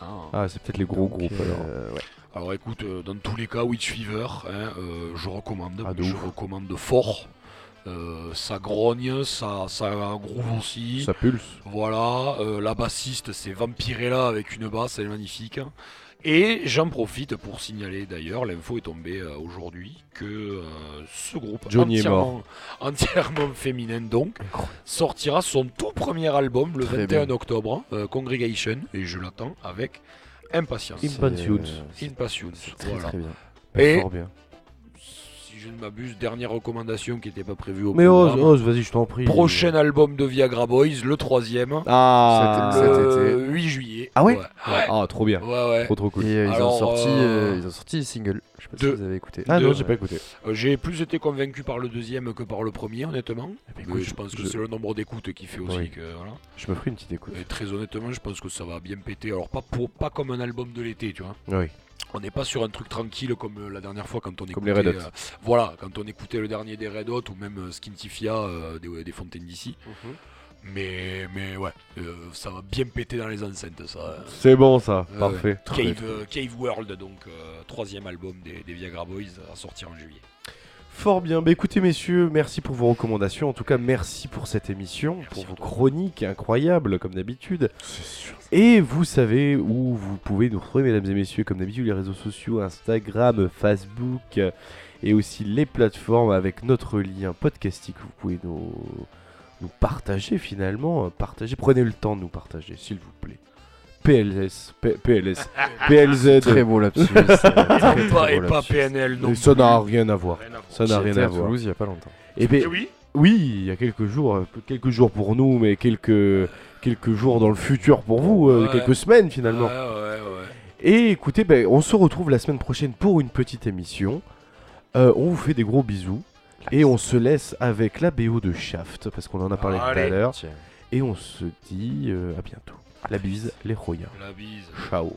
Ah. Ah, c'est peut-être les gros Donc, groupes alors. euh, ouais. Alors écoute, euh, dans tous les cas, Witch Fever, hein, euh, je recommande, Ah, je ouf. recommande fort. Euh, ça grogne, ça, ça groove aussi. Ça pulse. Voilà, euh, la bassiste c'est Vampirella avec une basse, elle est magnifique. Et j'en profite pour signaler d'ailleurs, l'info est tombée euh, aujourd'hui, que euh, ce groupe Johnny entièrement, entièrement féminin donc sortira son tout premier album le Très 21 bien. octobre, euh, Congregation, et je l'attends avec impatience. Impatience. Impatience, Très voilà. très bien. Et- Fort bien. Je ne m'abuse, dernière recommandation qui n'était pas prévue au Mais ose, ose, vas-y, je t'en prie. Prochain album de Viagra Boys, le troisième, Ah, le été. 8 juillet. Ah ouais Ouais, Ah, trop bien. ouais. ouais. Trop trop cool. Et euh, ils, Alors, ont sorti, euh, euh, ils ont sorti des singles. Je sais pas deux. si vous avez écouté. Ah non, j'ai pas écouté. Euh, J'ai plus été convaincu par le deuxième que par le premier, honnêtement. Mais écoute, je pense que je- c'est le nombre d'écoutes qui fait aussi Oui. que. Voilà. Je me ferai une petite écoute. Et très honnêtement, je pense que ça va bien péter. Alors, pas, pour, pas comme un album de l'été, tu vois. Oui. On n'est pas sur un truc tranquille comme euh, la dernière fois quand on écoutait. Comme les Red Hot. euh, voilà, quand on écoutait le dernier des Red Hot ou même euh, Skintifia euh, des, des Fontaines d'ici. Mais, mais ouais, euh, ça va bien péter dans les enceintes ça. C'est bon ça, parfait. Cave, Cave World, donc troisième album des, des Viagra Boys à sortir en juillet. Fort bien. Bah écoutez messieurs, merci pour vos recommandations. En tout cas, merci pour cette émission, pour vos toi. chroniques incroyables comme d'habitude. Et vous savez où vous pouvez nous retrouver, mesdames et messieurs, comme d'habitude, les réseaux sociaux, Instagram, Facebook, euh, et aussi les plateformes avec notre lien podcastique. Vous pouvez nous, nous partager finalement. Partager. Prenez le temps de nous partager, s'il vous plaît. PLS, P- PLS, PLZ. Très beau lapsus. euh, très, très Pas- beau et pas lapsus. PNL non Et ça n'a rien à voir. Rien à voir. Ça n'a rien J'étais à à voir. Toulouse il y a pas longtemps. Eh ben, Eh oui oui, il y a quelques jours, euh, quelques jours pour nous, mais quelques, quelques jours dans le futur pour vous, euh, Ouais. quelques semaines finalement. Ouais, ouais, ouais. Et écoutez, ben, on se retrouve la semaine prochaine pour une petite émission. Euh, on vous fait des gros bisous. Et on se laisse avec la BO de Shaft, parce qu'on en a parlé tout à Allez. l'heure. Tiens. Et on se dit euh, à bientôt. La bise, les Royas. La bise. Ciao.